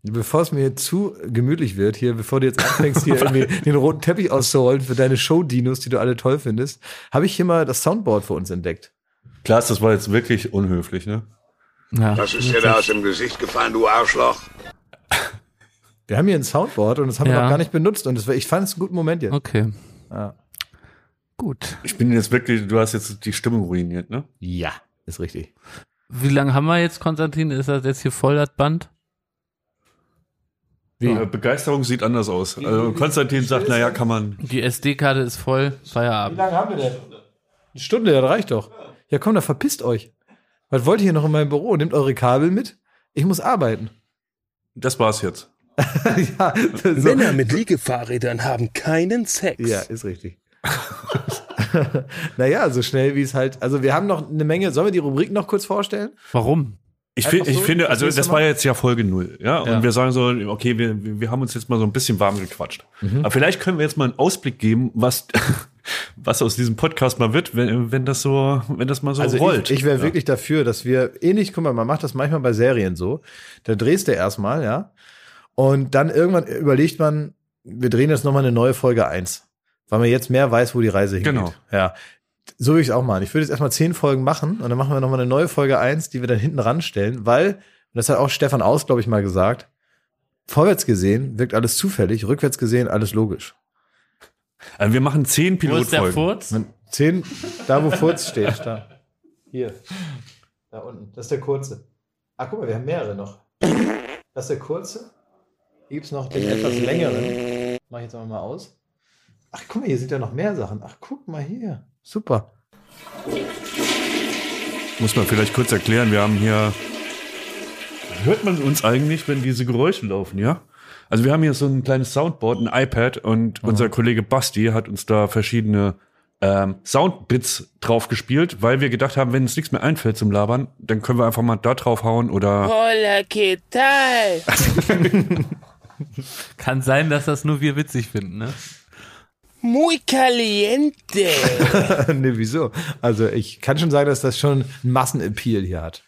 Bevor es mir zu gemütlich wird, hier, bevor du jetzt anfängst, hier *laughs* irgendwie den roten Teppich auszurollen für deine Show-Dinos, die du alle toll findest, habe ich hier mal das Soundboard für uns entdeckt. Klaas, das war jetzt wirklich unhöflich, ne? ja, Was ist dir da aus dem Gesicht gefallen, du Arschloch? *laughs* Wir haben hier ein Soundboard und das haben wir Ja. noch gar nicht benutzt und das, war- ich fand es einen guten Moment jetzt. okay. Ja. Gut. Ich bin jetzt wirklich, du hast jetzt die Stimmung ruiniert, ne? ja, ist richtig. Wie lange haben wir jetzt, Konstantin? Ist das jetzt hier voll das Band? Wie? Begeisterung sieht anders aus. Also Konstantin sagt, naja, kann man. Die SD-Karte ist voll, Feierabend. lange haben wir denn? Eine Stunde, ja, das reicht doch. Ja, komm, da verpisst euch. Was wollt ihr hier noch in meinem Büro? Nehmt eure Kabel mit. Ich muss arbeiten. Das war's jetzt. *laughs* ja, so. Männer mit Liegefahrrädern haben keinen Sex. ja, ist richtig. *laughs* naja, so schnell wie es halt. Also, wir haben noch eine Menge. Sollen wir die Rubrik noch kurz vorstellen? Warum? Ich, Einfach find, ich so? finde, also das war jetzt ja Folge null, ja, und Ja. wir sagen so, okay, wir, wir haben uns jetzt mal so ein bisschen warm gequatscht. Aber vielleicht können wir jetzt mal einen Ausblick geben, was, *laughs* was aus diesem Podcast mal wird, wenn, wenn das so, wenn das mal so Also rollt. ich, ich wäre ja. wirklich dafür, dass wir ähnlich, guck mal, man macht das manchmal bei Serien so. Da drehst du erstmal, ja. Und dann irgendwann überlegt man, wir drehen jetzt nochmal eine neue Folge eins, Weil man jetzt mehr weiß, wo die Reise hingeht. Genau. Ja. So würde ich es auch machen. Ich würde jetzt erstmal zehn Folgen machen und dann machen wir nochmal eine neue Folge eins, die wir dann hinten ranstellen, weil, und das hat auch Stefan Aus, glaube ich, mal gesagt, vorwärts gesehen wirkt alles zufällig, rückwärts gesehen alles logisch. Also wir machen zehn Wo ist der Pilotfolgen. Furz? Man, zehn, da wo Furz steht, da. Hier. Da unten. Das ist der kurze. Ach, guck mal, wir haben mehrere noch. Das ist der kurze. Hier gibt's noch den etwas längeren. Mach ich jetzt aber mal aus. Ach, guck mal, hier sind ja noch mehr Sachen. Ach, guck mal hier. Super. Muss man vielleicht kurz erklären, wir haben hier. Hört man uns eigentlich, wenn diese Geräusche laufen, ja? Also wir haben hier so ein kleines Soundboard, ein iPad und unser Kollege Basti hat uns da verschiedene ähm, Soundbits drauf gespielt, weil wir gedacht haben, wenn uns nichts mehr einfällt zum Labern, dann können wir einfach mal da drauf hauen oder *laughs* Hola, ¿qué tal? *laughs* Kann sein, dass das nur wir witzig finden, ne? Muy caliente. *laughs* nee, wieso? Also, ich kann schon sagen, dass das schon einen Massenappeal hier hat.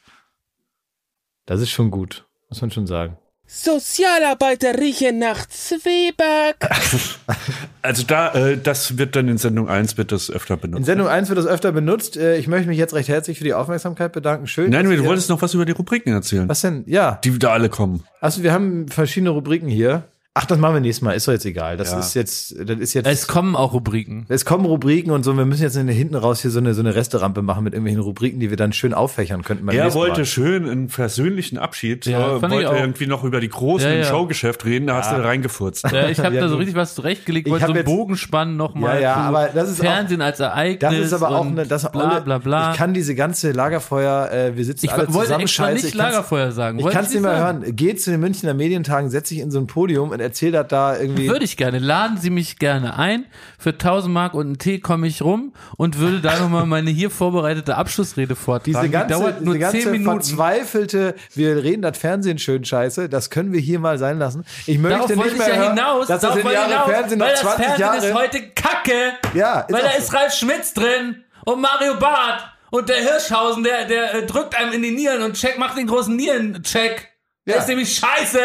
Das ist schon gut. Muss man schon sagen. Sozialarbeiter riechen nach Zwieback. *laughs* also da, äh, das wird dann in Sendung 1 wird das öfter In benutzt. Sendung 1 wird das öfter benutzt. Äh, Ich möchte mich jetzt recht herzlich für die Aufmerksamkeit bedanken. Schön. Nein, du wolltest noch was über die Rubriken erzählen, Was denn? Ja. die da alle kommen. Also wir haben verschiedene Rubriken hier. Ach, das machen wir nächstes Mal. Ist doch jetzt egal. Das Ja. ist jetzt, das ist jetzt. Es kommen auch Rubriken. es kommen Rubriken und so. Wir müssen jetzt in der hinten raus hier so eine, so eine Resterampe machen mit irgendwelchen Rubriken, die wir dann schön auffächern könnten. Er wollte Mal. schön einen versöhnlichen Abschied, Ja, äh, fand ich wollte auch. irgendwie noch über die großen Ja, ja. im Showgeschäft reden, da hast du reingefurzt. Ja, ich habe Ja, da so richtig was zurechtgelegt, Ich wollte so einen jetzt- Bogen spannen nochmal. Ja, ja, zu aber das ist auch- Fernsehen als Ereignis. Das ist aber auch eine, das bla bla bla. Ich kann diese ganze Lagerfeuer, äh, wir sitzen Ich alle wollte zusammen scheiße. nicht Ich kann's- Lagerfeuer sagen. Ich Wollte kann es nicht mehr hören. Geht zu den Münchner Medientagen, setz dich in so ein Podium und erzähl das da irgendwie. Würde ich gerne. Laden Sie mich gerne ein. Für 1000 Mark und einen Tee komme ich rum und würde da nochmal meine hier vorbereitete Abschlussrede vortragen. Diese Die ganze, dauert nur diese ganze 10 Minuten. verzweifelte, wir reden das Fernsehen schön scheiße, das können wir hier mal sein lassen. Ich möchte Darauf nicht wollte ich mehr ja hören, hinaus. dass das in Jahre hinaus, Fernsehen noch weil das 20 Fernsehen Jahre. ist heute Kacke. Ja, ist weil da so. ist Ralf Schmitz drin und Mario Barth und der Hirschhausen, der, der äh, drückt einem in die Nieren und check, macht den großen Nierencheck. Der Ja. ist nämlich scheiße.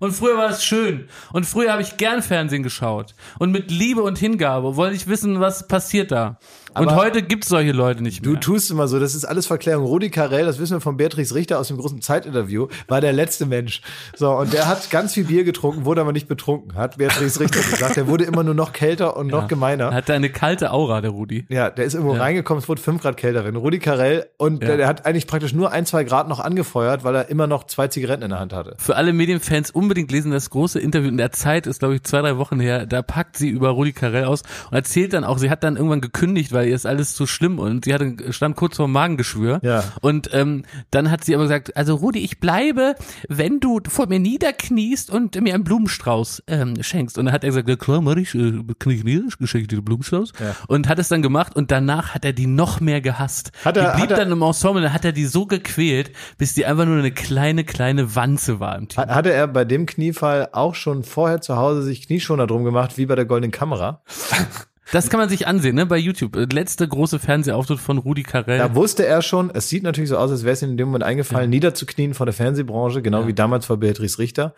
Und früher war es schön. Und früher habe ich gern Fernsehen geschaut. Und mit Liebe und Hingabe wollte ich wissen, was passiert da. Und Aber heute gibt's solche Leute nicht Du mehr. tust immer so, das ist alles Verklärung. Rudi Carell, das wissen wir von Beatrix Richter aus dem großen Zeitinterview, war der letzte Mensch. So, und der hat ganz viel Bier getrunken, wurde aber nicht betrunken, hat Beatrix Richter gesagt. Der wurde immer nur noch kälter und noch gemeiner. Hat eine kalte Aura, der Rudi. Ja, der ist irgendwo reingekommen, es wurde fünf Grad kälter. Rudi Carell und Ja. der, der hat eigentlich praktisch nur ein, zwei Grad noch angefeuert, weil er immer noch zwei Zigaretten in der Hand hatte. Für alle Medienfans unbedingt lesen das große Interview in der Zeit ist, glaube ich, zwei, drei Wochen her. Da packt sie über Rudi Carell aus und erzählt dann auch, sie hat dann irgendwann gekündigt, weil ihr ist alles zu schlimm und sie hatte, stand kurz vor dem Magengeschwür. Ja. Und ähm, dann hat sie aber gesagt, also Rudi, ich bleibe, wenn du vor mir niederkniest und mir einen Blumenstrauß ähm, schenkst. Und dann hat er gesagt, ja klar, mach ich, äh, knie ich nieder, ich schenke dir den Blumenstrauß. Ja. Und hat es dann gemacht und danach hat er die noch mehr gehasst. Hat er- die blieb hat er- dann im Ensemble, dann hat er die so gequält, bis die einfach nur eine kleine, kleine Wanze war im Team. Hat- Hatte er bei dem Kniefall auch schon vorher zu Hause sich Knieschoner drum gemacht, wie bei der goldenen Kamera? *laughs* Das kann man sich ansehen, ne, bei YouTube. Äh, Letzte große Fernsehauftritt von Rudi Carell. Da wusste er schon, es sieht natürlich so aus, als wäre es ihm in dem Moment eingefallen, niederzuknien vor der Fernsehbranche, genau wie damals vor Beatrice Richter.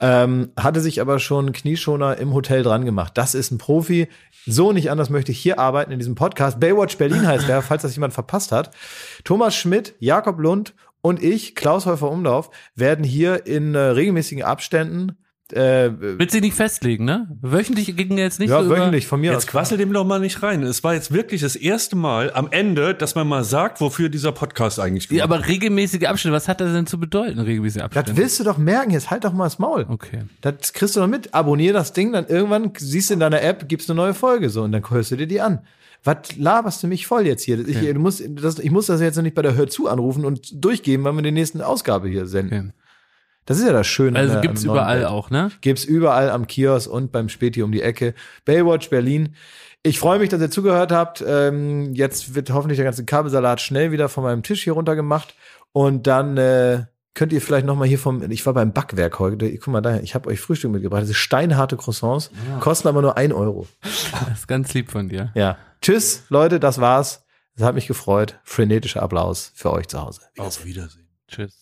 Ähm, hatte sich aber schon Knieschoner im Hotel dran gemacht. Das ist ein Profi. So nicht anders möchte ich hier arbeiten in diesem Podcast. Baywatch Berlin heißt der, *laughs* falls das jemand verpasst hat. Thomas Schmidt, Jakob Lund und ich, Klaus Häufer Umlauf, werden hier in äh, regelmäßigen Abständen äh, Willst du dich nicht festlegen, ne? Wöchentlich ging jetzt nicht ja, so wöchentlich von mir Jetzt aus. quassel dem doch mal nicht rein. Es war jetzt wirklich das erste Mal am Ende, dass man mal sagt, wofür dieser Podcast eigentlich über. Ja, aber regelmäßige Abstände, was hat das denn zu bedeuten, regelmäßige Das Abstände? willst du doch merken, jetzt halt doch mal das Maul. Okay. Das kriegst du doch mit. Abonnier das Ding, dann irgendwann siehst du in deiner App, gibt's eine neue Folge so und dann hörst du dir die an. Was laberst du mich voll jetzt hier? Ich, du musst, das, ich muss das jetzt noch nicht bei der Hör zu anrufen und durchgeben, weil wir die nächste Ausgabe hier senden. Okay. Das ist ja das Schöne. Also der- gibt's überall Welt. auch, ne? Gibt's überall am Kiosk und beim Späti um die Ecke. Baywatch Berlin. Ich freue mich, dass ihr zugehört habt. Ähm, jetzt wird hoffentlich der ganze Kabelsalat schnell wieder von meinem Tisch hier runtergemacht. Und dann äh, könnt ihr vielleicht noch mal hier vom, ich war beim Backwerk heute, guck mal da, ich habe euch Frühstück mitgebracht. Das sind steinharte Croissants, kosten aber nur ein Euro. *laughs* Das ist ganz lieb von dir. Ja. Tschüss, Leute, das war's. Es hat mich gefreut. Frenetischer Applaus für euch zu Hause. Auf Wiedersehen. Tschüss.